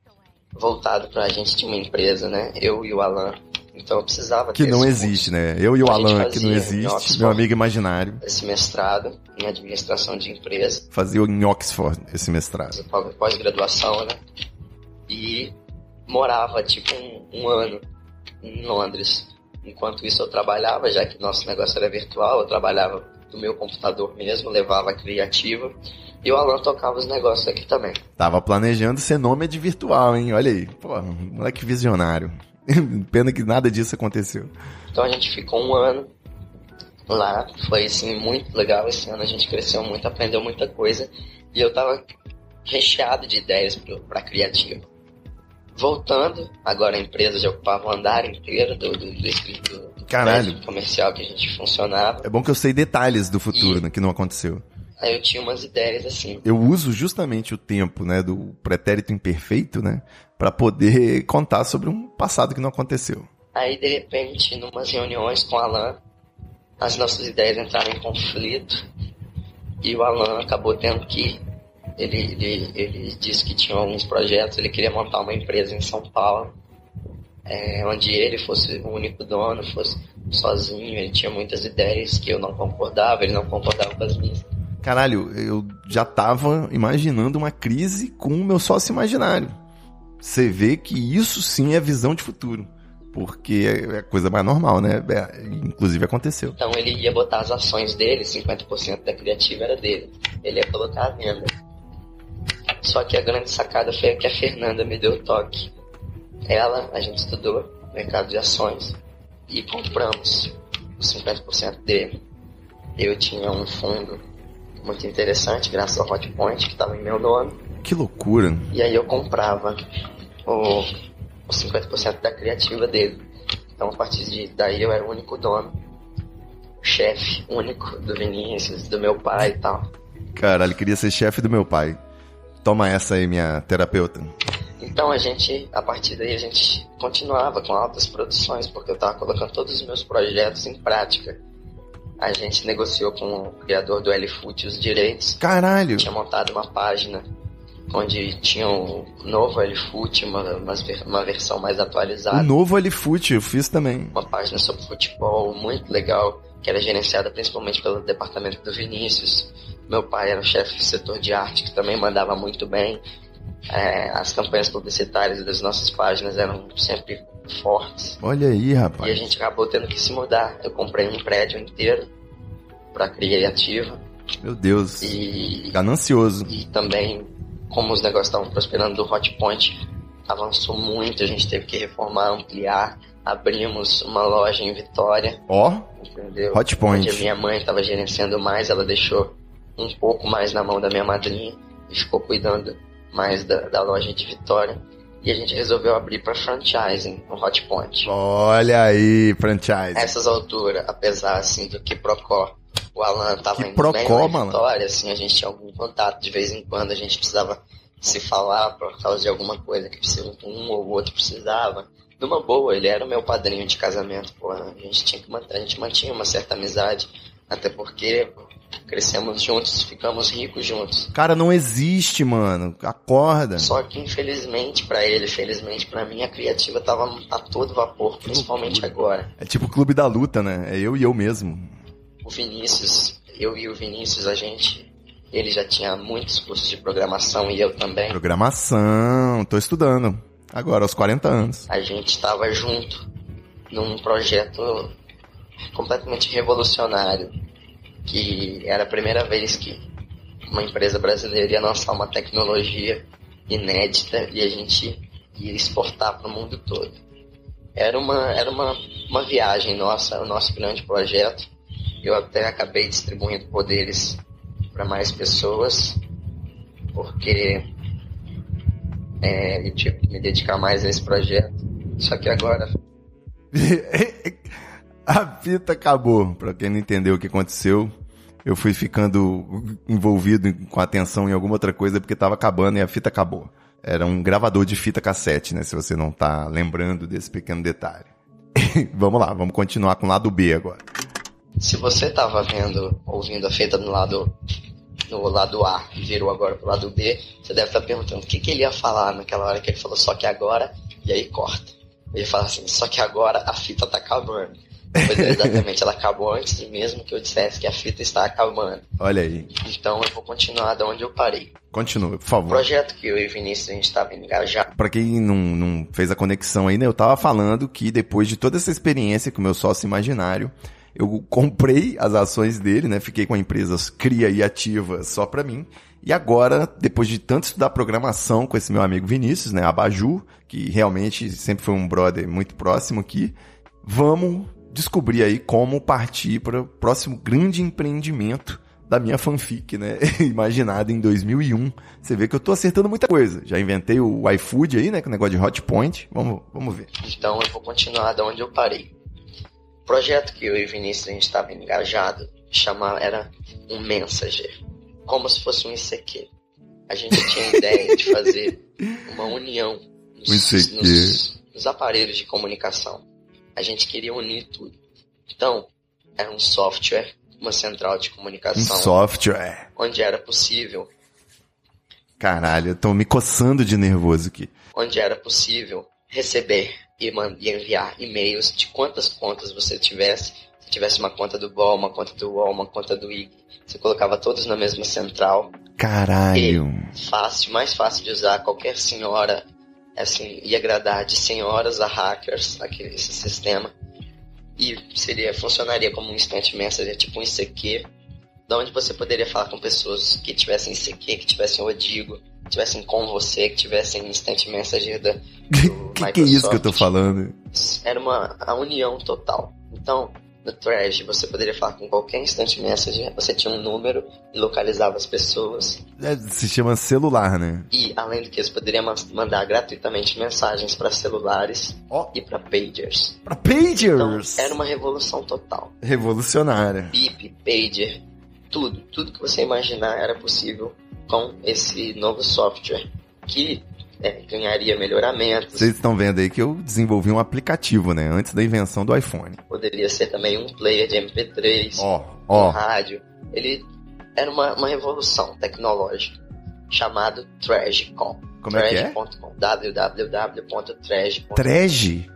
voltado para a gente de uma empresa, né? Eu e o Alan. Então eu precisava Que não existe, né? Eu e o A Alan, que não existe, Oxford. meu amigo imaginário, esse mestrado em administração de empresas. fazia em Oxford esse mestrado. pós- pós-graduação, né? E morava tipo um, um ano em Londres. Enquanto isso eu trabalhava, já que nosso negócio era virtual, eu trabalhava do meu computador mesmo, levava a criativa. E o Alan tocava os negócios aqui também. Tava planejando ser nômade virtual, hein? Olha aí. Pô, moleque visionário. Pena que nada disso aconteceu. Então a gente ficou um ano lá, foi assim muito legal esse ano, a gente cresceu muito, aprendeu muita coisa e eu tava recheado de ideias pra criativa. Voltando, agora a empresa já ocupava o andar inteiro do, do, do, do Caralho. comercial que a gente funcionava. É bom que eu sei detalhes do futuro, né, que não aconteceu. Aí eu tinha umas ideias assim. Eu uso justamente o tempo, né, do pretérito imperfeito, né, para poder contar sobre um passado que não aconteceu. Aí de repente, numas reuniões com o Alan, as nossas ideias entraram em conflito e o Alan acabou tendo que. Ele, ele, ele disse que tinha alguns projetos, ele queria montar uma empresa em São Paulo, é, onde ele fosse o único dono, fosse sozinho, ele tinha muitas ideias que eu não concordava, ele não concordava com as minhas. Caralho, eu já tava imaginando uma crise com o meu sócio imaginário. Você vê que isso sim é visão de futuro. Porque é a coisa mais normal, né? É, inclusive aconteceu. Então ele ia botar as ações dele, 50% da criativa era dele. Ele ia colocar a venda. Só que a grande sacada foi que a Fernanda me deu o toque. Ela, a gente estudou mercado de ações e compramos os 50% dele. Eu tinha um fundo muito interessante, graças ao Hotpoint, que estava em meu nome. Que loucura. E aí eu comprava o, os 50% da criativa dele. Então a partir de daí eu era o único dono, chefe único do Vinícius, do meu pai e tal. Caralho, queria ser chefe do meu pai. Toma essa aí, minha terapeuta. Então a gente, a partir daí a gente continuava com altas produções, porque eu estava colocando todos os meus projetos em prática. A gente negociou com o criador do LFoot os direitos. Caralho! Tinha montado uma página onde tinha um novo LFoot, uma, ver- uma versão mais atualizada. O novo Alifoot eu fiz também. uma página sobre futebol muito legal, que era gerenciada principalmente pelo departamento do Vinícius. Meu pai era o chefe do setor de arte, que também mandava muito bem. É, as campanhas publicitárias das nossas páginas eram sempre fortes. Olha aí, E a rapaz. gente acabou tendo que se mudar. Eu comprei um prédio inteiro para criativa Meu Deus. e Ganancioso. e também, como os negócios estavam prosperando do Hotpoint, avançou muito, a gente teve que reformar, ampliar. Abrimos uma loja em Vitória, Ó, entendeu? Hotpoint. Onde a minha mãe estava gerenciando mais, ela deixou um pouco mais na mão da minha madrinha e ficou cuidando mais da, da loja de Vitória. E a gente resolveu abrir para franchising no Hotpoint. olha aí, franchise. Essas alturas, apesar assim do que Procó, o Alan tava Que indo Procó, bem mano? Vitória, assim, a gente tinha algum contato de vez em quando, a gente precisava se falar por causa de alguma coisa que um ou outro precisava. Numa boa, ele era o meu padrinho de casamento, pô, a gente tinha que manter, a gente mantinha uma certa amizade, até porque crescemos juntos, ficamos ricos juntos. Cara, não existe, mano. Acorda. Só que infelizmente pra ele, felizmente pra mim, a criativa tava a todo vapor, principalmente agora. É tipo o clube da luta, né? É eu e eu mesmo. o Vinícius, eu e o Vinícius, a gente Ele já tinha muitos cursos de programação e eu também. Programação, tô estudando. Agora, aos 40 anos. A gente estava junto num projeto completamente revolucionário, que era a primeira vez que uma empresa brasileira ia lançar uma tecnologia inédita e a gente ia exportar para o mundo todo. Era uma, era uma, uma viagem nossa, o nosso grande projeto. Eu até acabei distribuindo poderes para mais pessoas, porque é, eu tive que me dedicar mais a esse projeto. Só que agora. a fita acabou. Para quem não entendeu o que aconteceu, eu fui ficando envolvido com atenção em alguma outra coisa porque estava acabando e a fita acabou. Era um gravador de fita cassete, né? Se você não tá lembrando desse pequeno detalhe. vamos lá, vamos continuar com o lado B agora. Se você tava vendo, ouvindo a fita no lado no lado A e virou agora pro lado B, você deve estar tá perguntando o que, que ele ia falar naquela hora que ele falou só que agora, e aí corta. Ele fala assim, só que agora a fita tá acabando. Pois é, exatamente, ela acabou antes mesmo que eu dissesse que a fita está acabando. Olha aí. Então eu vou continuar de onde eu parei. Continua, por favor. O projeto que eu e Vinícius a gente estava engajado. Para quem não, não fez a conexão ainda, eu estava falando que depois de toda essa experiência com o meu sócio imaginário, eu comprei as ações dele, né? Fiquei com a empresa cria e ativa só para mim. E agora, depois de tanto estudar programação com esse meu amigo Vinícius, né, Abaju, que realmente sempre foi um brother muito próximo aqui, vamos descobrir aí como partir para o próximo grande empreendimento da minha fanfic, né? Imaginada em 2001. Você vê que eu tô acertando muita coisa. Já inventei o iFood aí, né? Com o negócio de hot point. Vamos, vamos ver. Então eu vou continuar da onde eu parei. O projeto que eu e o Vinícius a gente estava engajado chama, era um Messenger. Como se fosse um ICQ. A gente tinha a ideia de fazer uma união nos, nos, nos aparelhos de comunicação a gente queria unir tudo. Então, era um software, uma central de comunicação. Um software. Onde era possível. Caralho, eu tô me coçando de nervoso aqui. Onde era possível receber e, e enviar e-mails de quantas contas você tivesse. Se tivesse uma conta do BOL, uma conta do UOL, uma conta do IG, você colocava todos na mesma central. Caralho. E fácil, mais fácil de usar. Qualquer senhora assim, ia agradar de senhoras a hackers aquele, esse sistema. E seria, funcionaria como um instant messenger, tipo um ICQ, da onde você poderia falar com pessoas que tivessem ICQ, que tivessem Odigo, que tivessem com você, que tivessem instant messenger da, do que que é isso que eu tô falando? Era uma a união total. Então, no Trash, você poderia falar com qualquer instant messenger, você tinha um número e localizava as pessoas. É, se chama celular, né? E, além do que, você poderia mandar gratuitamente mensagens para celulares oh. e para pagers. Para pagers? Então, era uma revolução total. Revolucionária. Bip, pager, tudo, tudo que você imaginar era possível com esse novo software que é, ganharia melhoramentos. Vocês estão vendo aí que eu desenvolvi um aplicativo, né? Antes da invenção do iPhone. Poderia ser também um player de MP3, ó, ó. um rádio. Ele era uma, uma revolução tecnológica chamado Trashcom. Como é que é? www.trash.com Trash?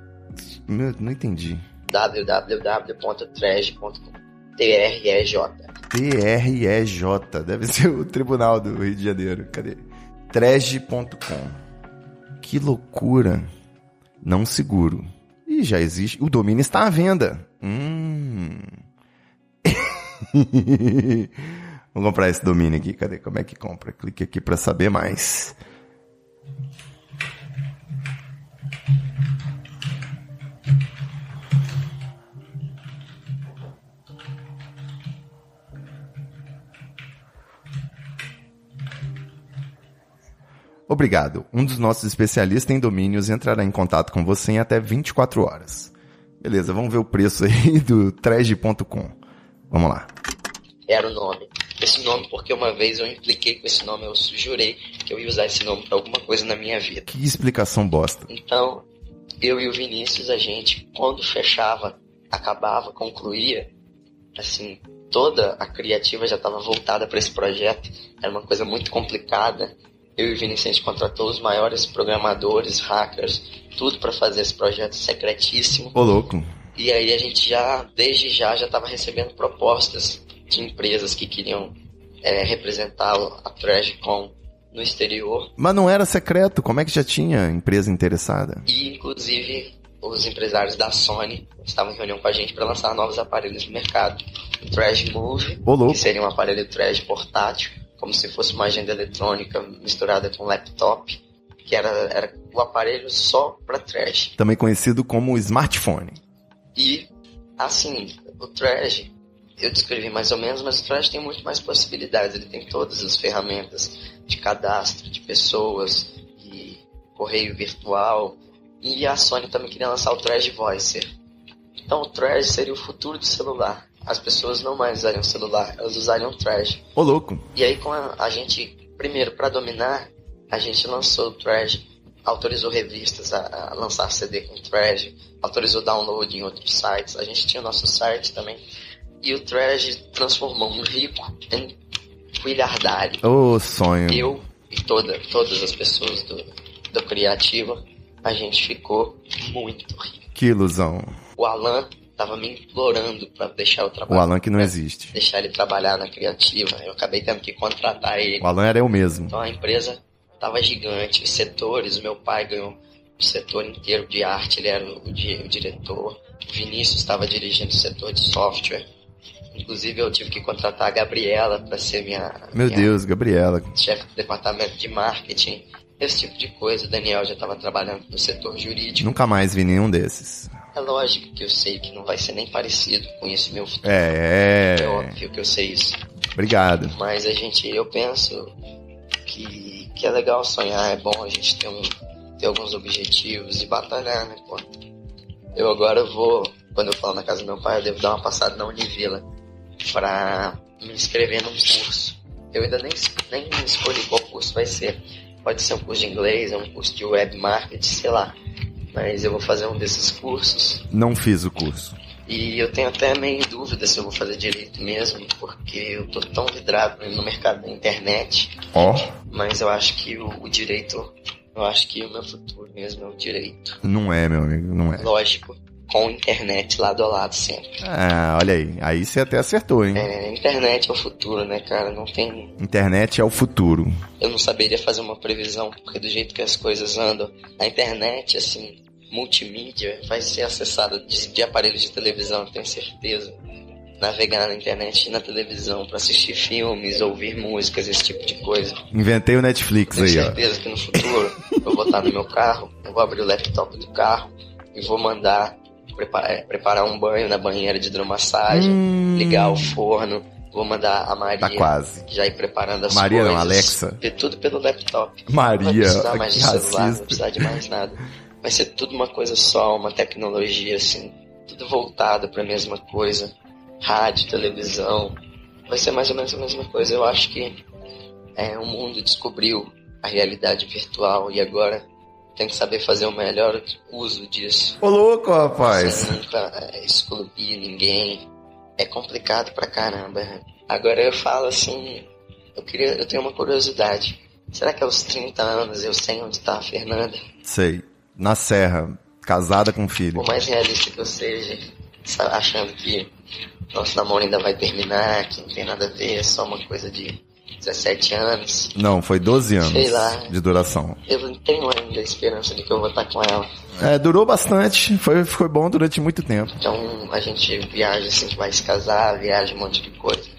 Não, não entendi. www.trash.com T-R-E-J. T-R-E-J. Deve ser o Tribunal do Rio de Janeiro. Cadê? Trash.com. Que loucura. Não seguro. E já existe. O domínio está à venda. Hum. Vamos comprar esse domínio aqui. Cadê? Como é que compra? Clique aqui para saber mais. Obrigado. Um dos nossos especialistas em domínios entrará em contato com você em até 24 horas. Beleza, vamos ver o preço aí do Trege.com. Vamos lá. Era o nome. Esse nome porque uma vez eu impliquei com esse nome, eu jurei que eu ia usar esse nome para alguma coisa na minha vida. Que explicação bosta. Então, eu e o Vinícius, a gente, quando fechava, acabava, concluía, assim, toda a criativa já estava voltada para esse projeto. Era uma coisa muito complicada eu e o Vinícius contratou os maiores programadores, hackers, tudo para fazer esse projeto secretíssimo. Ô, louco. E aí a gente já, desde já, já estava recebendo propostas de empresas que queriam é, representar a TrashCon no exterior. Mas não era secreto, como é que já tinha empresa interessada? E, inclusive, os empresários da Sony estavam em reunião com a gente para lançar novos aparelhos no mercado. O Trash Move, que seria um aparelho trash portátil, como se fosse uma agenda eletrônica misturada com laptop, que era, era o aparelho só para trash. Também conhecido como smartphone. E, assim, o trash, eu descrevi mais ou menos, mas o trash tem muito mais possibilidades. Ele tem todas as ferramentas de cadastro de pessoas e correio virtual. E a Sony também queria lançar o Trash Voicer. Então o Trash seria o futuro do celular. As pessoas não mais usariam celular, elas usariam Trash. Ô louco. E aí com a, a gente, primeiro para dominar, a gente lançou o Trash, autorizou revistas a, a lançar CD com Trash, autorizou download em outros sites. A gente tinha o nosso site também. E o Trash transformou um rico em trilhardário. Ô, oh, sonho. Eu e toda, todas as pessoas do, do Criativo, a gente ficou muito rico. Que ilusão. O Alan tava me implorando para deixar eu trabalhar. O Alan que não existe. Deixar ele trabalhar na Criativa. Eu acabei tendo que contratar ele. O Alan era eu mesmo. Então a empresa tava gigante. Os setores, meu pai ganhou o setor inteiro de arte, ele era o, o, o diretor. O Vinícius estava dirigindo o setor de software. Inclusive eu tive que contratar a Gabriela para ser minha. Meu minha Deus, Gabriela. Chefe do departamento de marketing, esse tipo de coisa. O Daniel já estava trabalhando no setor jurídico. Nunca mais vi nenhum desses. É lógico que eu sei que não vai ser nem parecido com esse meu futuro. É, é. É óbvio que eu sei isso. Obrigado. Mas a gente, eu penso que, que é legal sonhar, é bom a gente ter, um, ter alguns objetivos e batalhar, né, pô? Eu agora vou, quando eu falo na casa do meu pai, eu devo dar uma passada na Univila para me inscrever num curso. Eu ainda nem, nem escolhi qual curso vai ser. Pode ser um curso de inglês, um curso de web marketing, sei lá. Mas eu vou fazer um desses cursos. Não fiz o curso. E eu tenho até meio dúvida se eu vou fazer direito mesmo, porque eu tô tão vidrado no mercado da internet. Ó. Oh. Mas eu acho que o, o direito, eu acho que o meu futuro mesmo é o direito. Não é, meu amigo, não é. Lógico com internet lado a lado sempre. Ah, olha aí. Aí você até acertou, hein? É, internet é o futuro, né, cara? Não tem. Internet é o futuro. Eu não saberia fazer uma previsão, porque do jeito que as coisas andam, a internet, assim, multimídia, vai ser acessada de, de aparelhos de televisão, tenho certeza. Navegar na internet e na televisão para assistir filmes, ouvir músicas, esse tipo de coisa. Inventei o Netflix tenho aí, ó. Tenho certeza que no futuro eu vou estar no meu carro, eu vou abrir o laptop do carro e vou mandar preparar, é, preparar um banho na banheira de hidromassagem, hum. ligar o forno, vou mandar a Maria tá quase. já ir preparando as Maria coisas. não, Alexa. Tudo pelo laptop. Maria, não vai precisar mais de celular, não vai precisar de mais nada. Vai ser tudo uma coisa só, uma tecnologia assim, tudo voltado para a mesma coisa. Rádio, televisão, vai ser mais ou menos a mesma coisa. Eu acho que é, o mundo descobriu a realidade virtual e agora tem que saber fazer o melhor uso disso. Ô louco, rapaz! Sem nunca excluir ninguém. É complicado pra caramba. Agora eu falo assim, eu queria, eu tenho uma curiosidade. Será que aos 30 anos eu sei onde está a Fernanda? Sei. Na Serra, casada com filho. Por mais realista que eu seja, achando que nosso namoro ainda vai terminar, que não tem nada a ver, é só uma coisa de 17 anos. Não, foi 12 anos Sei lá. de duração. Eu não tenho ainda a esperança de que eu vou estar com ela. É, durou bastante, foi, foi bom durante muito tempo. Então a gente viaja assim, vai se casar, viaja um monte de coisa.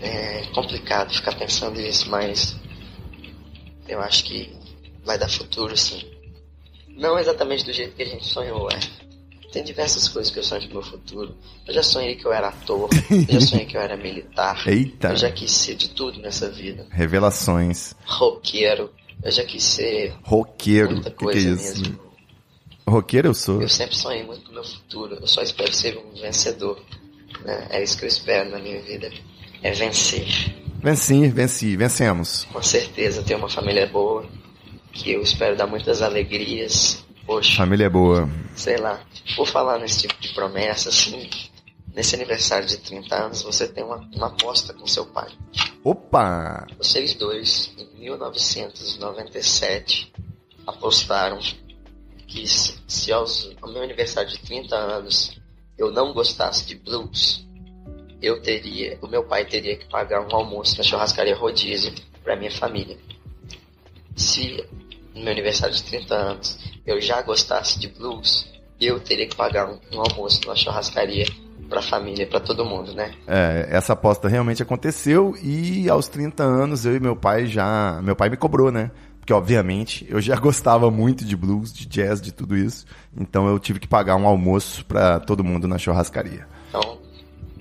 É complicado ficar pensando nisso, mas eu acho que vai dar futuro sim. Não exatamente do jeito que a gente sonhou, é. Tem diversas coisas que eu sonho pro meu futuro. Eu já sonhei que eu era ator, eu já sonhei que eu era militar. Eita! Eu já quis ser de tudo nessa vida. Revelações. Roqueiro. Eu já quis ser. Roqueiro. Muita que coisa que é isso? mesmo. Roqueiro eu sou. Eu sempre sonhei muito com o meu futuro. Eu só espero ser um vencedor. Né? É isso que eu espero na minha vida. É vencer. Venci, venci, vencemos. Com certeza ter uma família boa. Que eu espero dar muitas alegrias. Poxa. Família é boa. Sei lá. Por falar nesse tipo de promessa, assim. Nesse aniversário de 30 anos, você tem uma, uma aposta com seu pai. Opa! Vocês dois, em 1997, apostaram que se, se aos, ao meu aniversário de 30 anos eu não gostasse de blues, eu teria, o meu pai teria que pagar um almoço na churrascaria rodízio para minha família. Se no meu aniversário de 30 anos eu já gostasse de blues, eu teria que pagar um, um almoço numa churrascaria pra família, para todo mundo, né? É, essa aposta realmente aconteceu e aos 30 anos eu e meu pai já. Meu pai me cobrou, né? Porque, obviamente, eu já gostava muito de blues, de jazz, de tudo isso. Então eu tive que pagar um almoço para todo mundo na churrascaria. Então,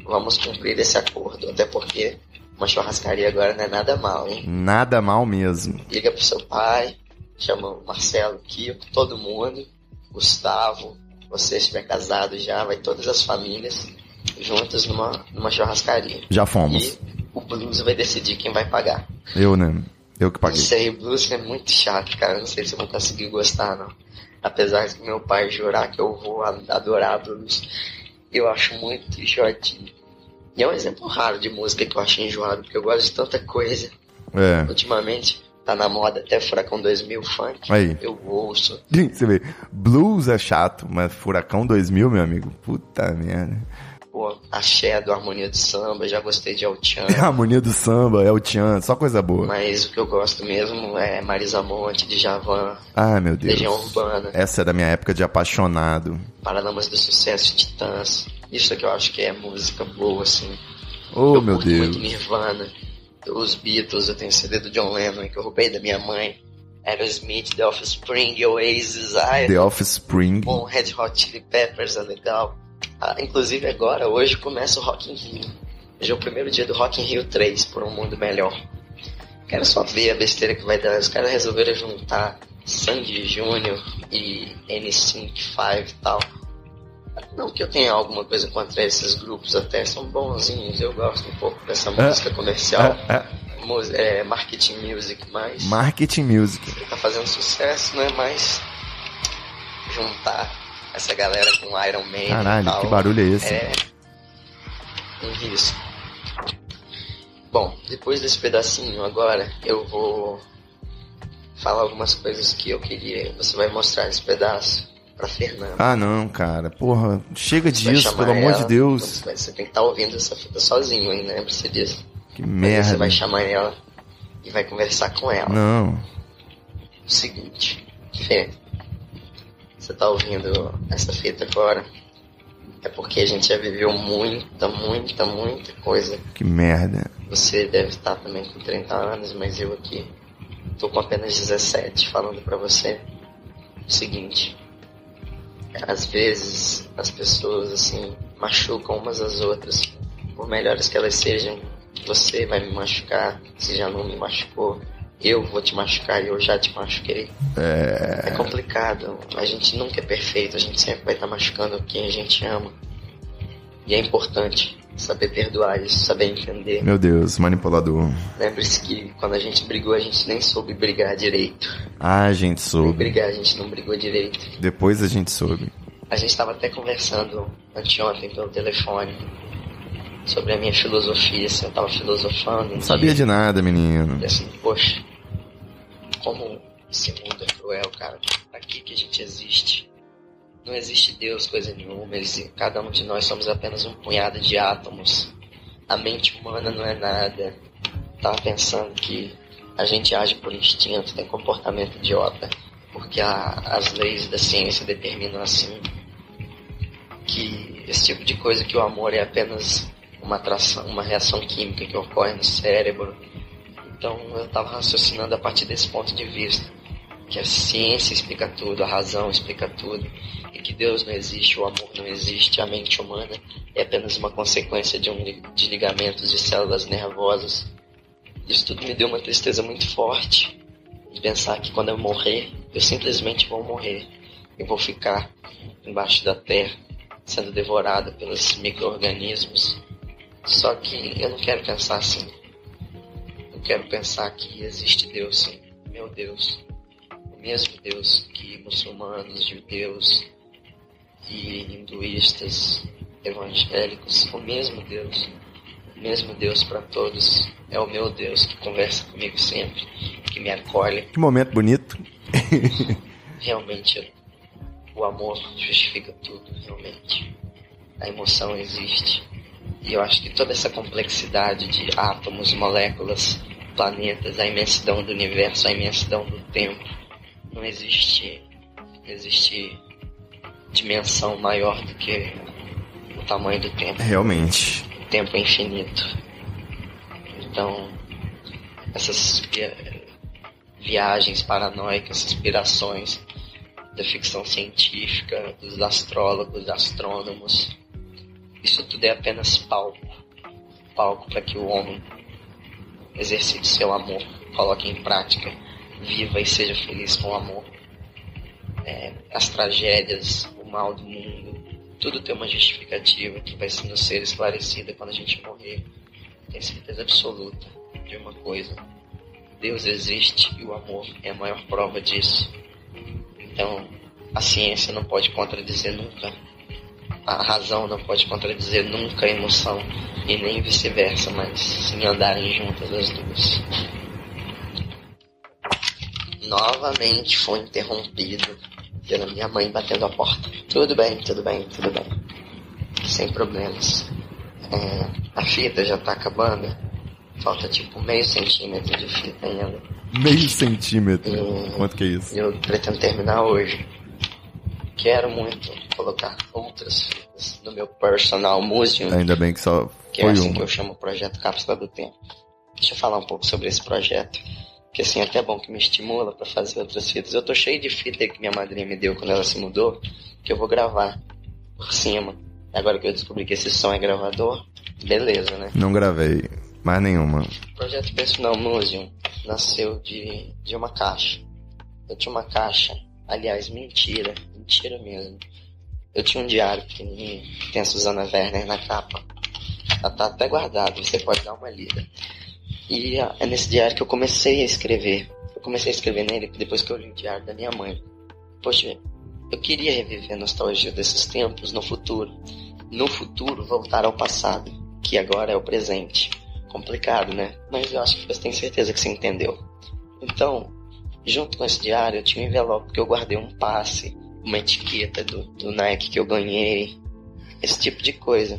vamos cumprir esse acordo, até porque uma churrascaria agora não é nada mal, hein? Nada mal mesmo. Liga pro seu pai, chama Marcelo, Kiko, todo mundo, Gustavo, você estiver casado já, vai todas as famílias juntas numa, numa churrascaria. Já fomos. E o Blues vai decidir quem vai pagar. Eu, né? Eu que paguei. Isso aí, Blues é muito chato, cara. Não sei se eu vou conseguir gostar, não. Apesar de meu pai jurar que eu vou adorar Blues, eu acho muito enjoadinho. E é um exemplo raro de música que eu acho enjoado, porque eu gosto de tanta coisa. É. Ultimamente, tá na moda até Furacão 2000 funk. Aí. Eu ouço. Você vê, blues é chato, mas Furacão 2000, meu amigo, puta merda. Pô, axé do Harmonia do Samba, já gostei de El Chan. É a harmonia do samba, é o Tchan, só coisa boa. Mas o que eu gosto mesmo é Marisa Monte, de Javan, Ah, meu Deus. Legião Urbana, Essa é da minha época de apaixonado. Paralamas do Sucesso, Titãs. Isso que eu acho que é música boa, assim. Oh, eu meu curto Deus. muito Nirvana, os Beatles, eu tenho CD do John Lennon que eu roubei da minha mãe. Aerosmith, The Offspring, Oasis, Iron, The Offspring. bom, Red Hot Chili Peppers é legal. Ah, inclusive agora, hoje começa o Rock in Rio. Hoje é o primeiro dia do Rock in Rio 3, por um mundo melhor. Quero só ver a besteira que vai dar. Os caras resolveram juntar Sandy Júnior e N5 e tal. Não que eu tenha alguma coisa contra esses grupos, até são bonzinhos, eu gosto um pouco dessa música comercial, É, é. é, marketing music, mas Marketing Music. tá fazendo sucesso, né? Mas juntar essa galera com Iron Man e Caralho, tal, que barulho é esse? É um risco. Bom, depois desse pedacinho agora, eu vou falar algumas coisas que eu queria. Você vai mostrar esse pedaço pra Fernanda. Ah, não, cara. Porra, chega Você disso, pelo amor de Deus. Você tem que estar ouvindo essa fita sozinho, hein? Lembre-se disso. Que Aí Você merda. vai chamar ela e vai conversar com ela. Não. o seguinte, Fê, você tá ouvindo essa fita agora? É porque a gente já viveu muita, muita, muita coisa. Que merda. Você deve estar também com 30 anos, mas eu aqui tô com apenas 17, falando pra você o seguinte. Às vezes as pessoas assim machucam umas às outras. Por melhores que elas sejam, você vai me machucar, se já não me machucou. Eu vou te machucar e eu já te machuquei. É complicado. A gente nunca é perfeito, a gente sempre vai estar machucando quem a gente ama. E é importante saber perdoar isso, saber entender. Meu Deus, manipulador. Lembre-se que quando a gente brigou, a gente nem soube brigar direito. Ah, a gente Nem soube. brigar, a gente não brigou direito. Depois a gente soube. A gente estava até conversando anteontem pelo telefone sobre a minha filosofia, assim, eu tava filosofando. Não sabia de nada, menino. E assim, poxa, como esse mundo é cruel, cara. Pra que, que a gente existe? Não existe Deus, coisa nenhuma. Eles, cada um de nós somos apenas um punhado de átomos. A mente humana não é nada. Tava pensando que a gente age por instinto, tem comportamento idiota, porque a- as leis da ciência determinam assim que esse tipo de coisa que o amor é apenas uma atração, uma reação química que ocorre no cérebro. Então eu estava raciocinando a partir desse ponto de vista, que a ciência explica tudo, a razão explica tudo, e que Deus não existe, o amor não existe, a mente humana é apenas uma consequência de um de ligamentos de células nervosas. Isso tudo me deu uma tristeza muito forte de pensar que quando eu morrer, eu simplesmente vou morrer. Eu vou ficar embaixo da terra, sendo devorada pelos micro-organismos. Só que eu não quero pensar assim. Eu quero pensar que existe Deus sim. Meu Deus. O mesmo Deus que muçulmanos, judeus e hinduístas, evangélicos, o mesmo Deus. O mesmo Deus para todos. É o meu Deus que conversa comigo sempre, que me acolhe. Que momento bonito. Realmente, o amor justifica tudo, realmente. A emoção existe. E eu acho que toda essa complexidade de átomos, moléculas, planetas, a imensidão do universo, a imensidão do tempo, não existe, não existe dimensão maior do que o tamanho do tempo. Realmente. O tempo é infinito. Então, essas viagens paranoicas, inspirações da ficção científica, dos astrólogos, astrônomos, isso tudo é apenas palco. Palco para que o homem exercite seu amor, coloque em prática, viva e seja feliz com o amor. É, as tragédias, o mal do mundo, tudo tem uma justificativa que vai nos ser esclarecida quando a gente morrer. Tenho certeza absoluta de uma coisa. Deus existe e o amor é a maior prova disso. Então, a ciência não pode contradizer nunca. A razão não pode contradizer nunca a emoção e nem vice-versa, mas sim andarem juntas as duas. Novamente foi interrompido pela minha mãe batendo a porta. Tudo bem, tudo bem, tudo bem. Sem problemas. É, a fita já tá acabando. Falta tipo meio centímetro de fita ainda. Meio centímetro? E Quanto que é isso? Eu pretendo terminar hoje. Quero muito colocar outras fitas no meu personal museum. Ainda bem que só que é assim uma. que eu chamo o projeto Cápsula do Tempo. Deixa eu falar um pouco sobre esse projeto. Que assim, é até bom que me estimula para fazer outras fitas. Eu tô cheio de fita que minha madrinha me deu quando ela se mudou, que eu vou gravar por cima. Agora que eu descobri que esse som é gravador, beleza, né? Não gravei. Mais nenhuma. O projeto Personal Museum nasceu de, de uma caixa. Eu tinha uma caixa, aliás, mentira, mentira mesmo. Eu tinha um diário pequenininho, que tem a Susana Werner na capa. Ela tá até guardado, você pode dar uma lida. E é nesse diário que eu comecei a escrever. Eu comecei a escrever nele depois que eu li o diário da minha mãe. Poxa, eu queria reviver a nostalgia desses tempos no futuro. No futuro, voltar ao passado, que agora é o presente complicado, né? Mas eu acho que você tem certeza que você entendeu. Então, junto com esse diário, eu tinha um envelope que eu guardei um passe, uma etiqueta do, do Nike que eu ganhei, esse tipo de coisa.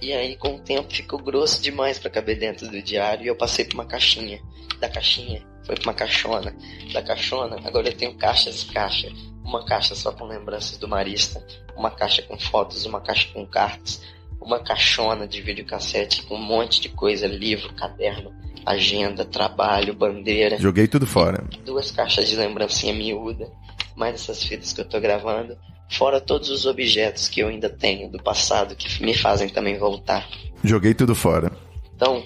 E aí, com o tempo, ficou grosso demais para caber dentro do diário e eu passei por uma caixinha. Da caixinha, foi pra uma caixona. Da caixona, agora eu tenho caixas e caixa. Uma caixa só com lembranças do Marista, uma caixa com fotos, uma caixa com cartas, uma caixona de videocassete com um monte de coisa, livro, caderno, agenda, trabalho, bandeira. Joguei tudo fora. Duas caixas de lembrancinha miúda, mais essas fitas que eu tô gravando, fora todos os objetos que eu ainda tenho do passado que me fazem também voltar. Joguei tudo fora. Então,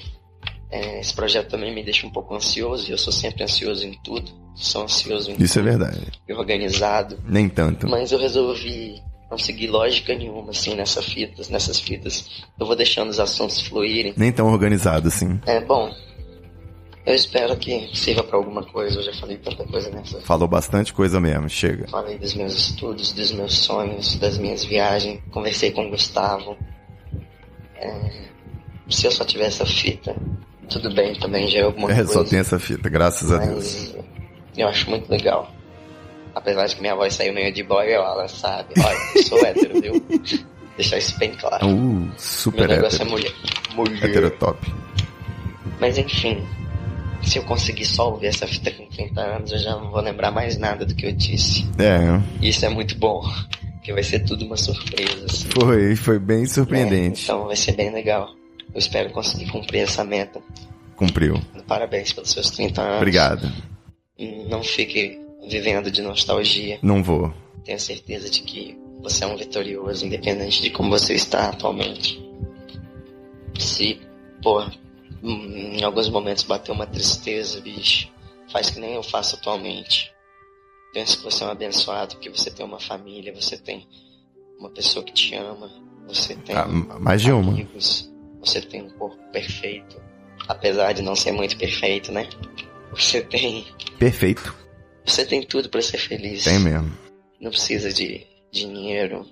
é, esse projeto também me deixa um pouco ansioso, e eu sou sempre ansioso em tudo. Sou ansioso em Isso é tudo, é verdade. E organizado. Nem tanto. Mas eu resolvi não segui lógica nenhuma, assim, nessas fitas, nessas fitas. Eu vou deixando os assuntos fluírem. Nem tão organizado, assim. É, bom. Eu espero que sirva para alguma coisa. Eu já falei tanta coisa nessa. Falou bastante coisa mesmo, chega. Falei dos meus estudos, dos meus sonhos, das minhas viagens. Conversei com o Gustavo. É... Se eu só tivesse essa fita, tudo bem também, já é alguma é, coisa. É, só tem essa fita, graças Mas a Deus. Eu acho muito legal. Apesar de que minha voz saiu meio de boy, ela sabe. Olha, sou hétero, viu? Deixar isso bem claro. Uh, super Meu negócio hétero. é mulher. mulher. Hétero top. Mas enfim, se eu conseguir só ouvir essa fita com 30 anos, eu já não vou lembrar mais nada do que eu disse. É. Isso é muito bom. Porque vai ser tudo uma surpresa. Assim. Foi, foi bem surpreendente. É, então vai ser bem legal. Eu espero conseguir cumprir essa meta. Cumpriu. Parabéns pelos seus 30 anos. Obrigado. Não fique vivendo de nostalgia. Não vou. Tenho certeza de que você é um vitorioso, independente de como você está atualmente. Se, pô, em alguns momentos bateu uma tristeza, bicho, faz que nem eu faço atualmente. Penso que você é um abençoado, porque você tem uma família, você tem uma pessoa que te ama, você tem ah, mais de uma. amigos, você tem um corpo perfeito, apesar de não ser muito perfeito, né? Você tem. Perfeito. Você tem tudo para ser feliz. Tem mesmo. Não precisa de dinheiro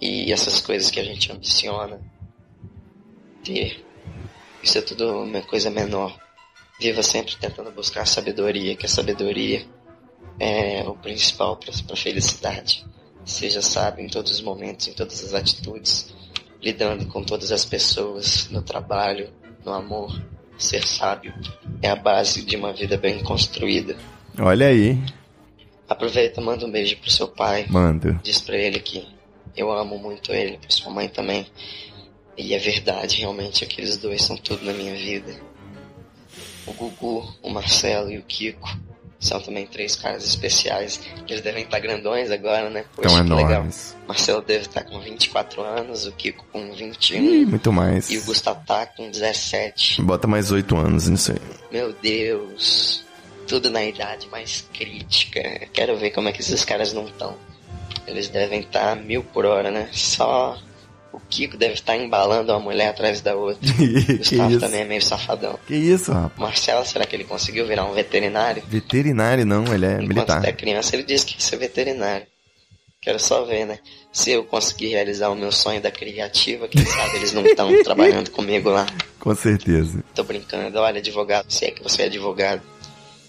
e essas coisas que a gente ambiciona ter. Isso é tudo uma coisa menor. Viva sempre tentando buscar a sabedoria, que a sabedoria é o principal para a felicidade. Seja sábio em todos os momentos, em todas as atitudes. lidando com todas as pessoas, no trabalho, no amor. Ser sábio é a base de uma vida bem construída. Olha aí. Aproveita, manda um beijo pro seu pai. Manda. Diz pra ele que eu amo muito ele, pra sua mãe também. E é verdade, realmente, aqueles dois são tudo na minha vida. O Gugu, o Marcelo e o Kiko são também três caras especiais. Eles devem estar grandões agora, né? Poxa, Tão enormes. Legal. Marcelo deve estar com 24 anos, o Kiko com 21. Ih, muito mais. E o Gustavo tá com 17. Bota mais 8 anos nisso aí. Meu Deus. Tudo na idade mais crítica. Quero ver como é que esses caras não estão. Eles devem estar mil por hora, né? Só o Kiko deve estar embalando uma mulher atrás da outra. o Gustavo também é meio safadão. Que isso, rapaz? Marcelo, será que ele conseguiu virar um veterinário? Veterinário não, ele é Enquanto militar. Enquanto é criança, ele disse que ia ser veterinário. Quero só ver, né? Se eu conseguir realizar o meu sonho da criativa, quem sabe eles não estão trabalhando comigo lá. Com certeza. Tô brincando. Olha, advogado, se é que você é advogado.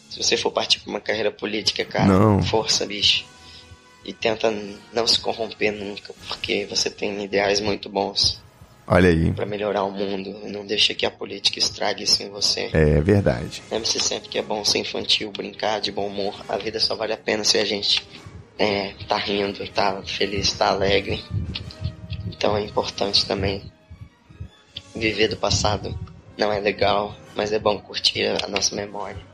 Se você for partir pra uma carreira política, cara, não. força, bicho e tenta não se corromper nunca, porque você tem ideais muito bons. Olha aí. Para melhorar o mundo. Não deixa que a política estrague isso em você. É verdade. Lembre-se sempre que é bom ser infantil, brincar de bom humor. A vida só vale a pena se a gente é, tá rindo, tá feliz, tá alegre. Então é importante também viver do passado. Não é legal, mas é bom curtir a nossa memória.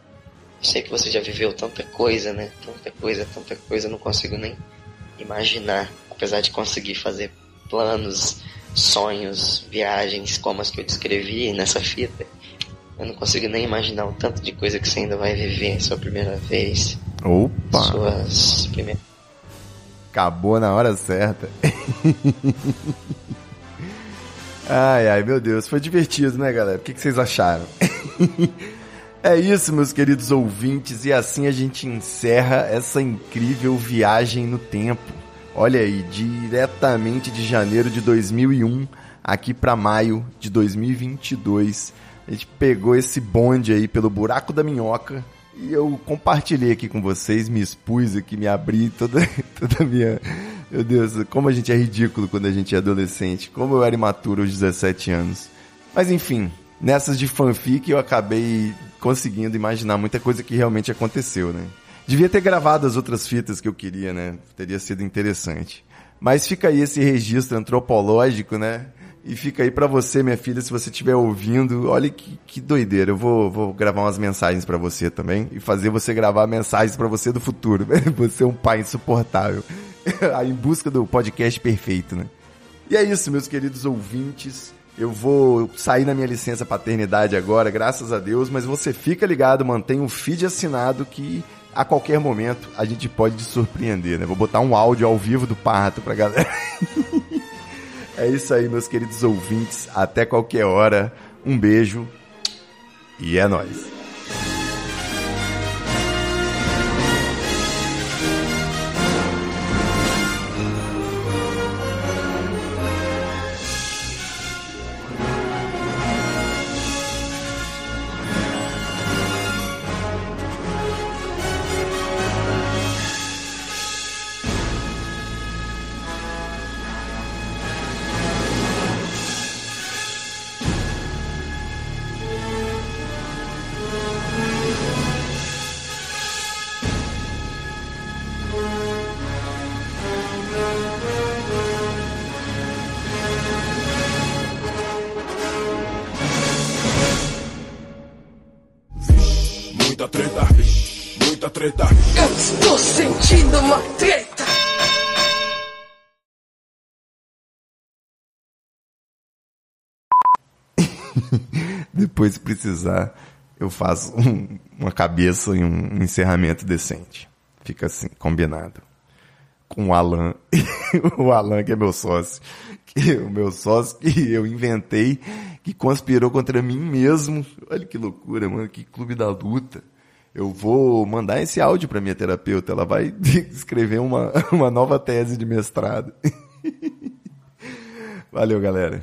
Eu sei que você já viveu tanta coisa, né? Tanta coisa, tanta coisa, não consigo nem imaginar. Apesar de conseguir fazer planos, sonhos, viagens como as que eu descrevi nessa fita, eu não consigo nem imaginar o tanto de coisa que você ainda vai viver sua primeira vez. Opa! Suas primeiras. Acabou na hora certa. ai, ai, meu Deus, foi divertido, né, galera? O que, que vocês acharam? É isso, meus queridos ouvintes, e assim a gente encerra essa incrível viagem no tempo. Olha aí, diretamente de janeiro de 2001 aqui para maio de 2022. A gente pegou esse bonde aí pelo buraco da minhoca e eu compartilhei aqui com vocês, me expus aqui, me abri toda, toda a minha. Meu Deus, como a gente é ridículo quando a gente é adolescente, como eu era imaturo aos 17 anos. Mas enfim, nessas de fanfic eu acabei conseguindo imaginar muita coisa que realmente aconteceu, né? Devia ter gravado as outras fitas que eu queria, né? Teria sido interessante. Mas fica aí esse registro antropológico, né? E fica aí para você, minha filha, se você estiver ouvindo. Olha que, que doideira. Eu vou, vou gravar umas mensagens para você também e fazer você gravar mensagens para você do futuro. Você é um pai insuportável. em busca do podcast perfeito, né? E é isso, meus queridos ouvintes. Eu vou sair na minha licença paternidade agora, graças a Deus, mas você fica ligado, mantém o feed assinado que a qualquer momento a gente pode te surpreender, né? Vou botar um áudio ao vivo do Parto pra galera. é isso aí, meus queridos ouvintes. Até qualquer hora. Um beijo e é nóis. Depois, se precisar, eu faço um, uma cabeça e um encerramento decente. Fica assim, combinado. Com o Alan. o Alan, que é meu sócio. Que, o meu sócio que eu inventei, que conspirou contra mim mesmo. Olha que loucura, mano. Que clube da luta. Eu vou mandar esse áudio para minha terapeuta. Ela vai escrever uma, uma nova tese de mestrado. Valeu, galera.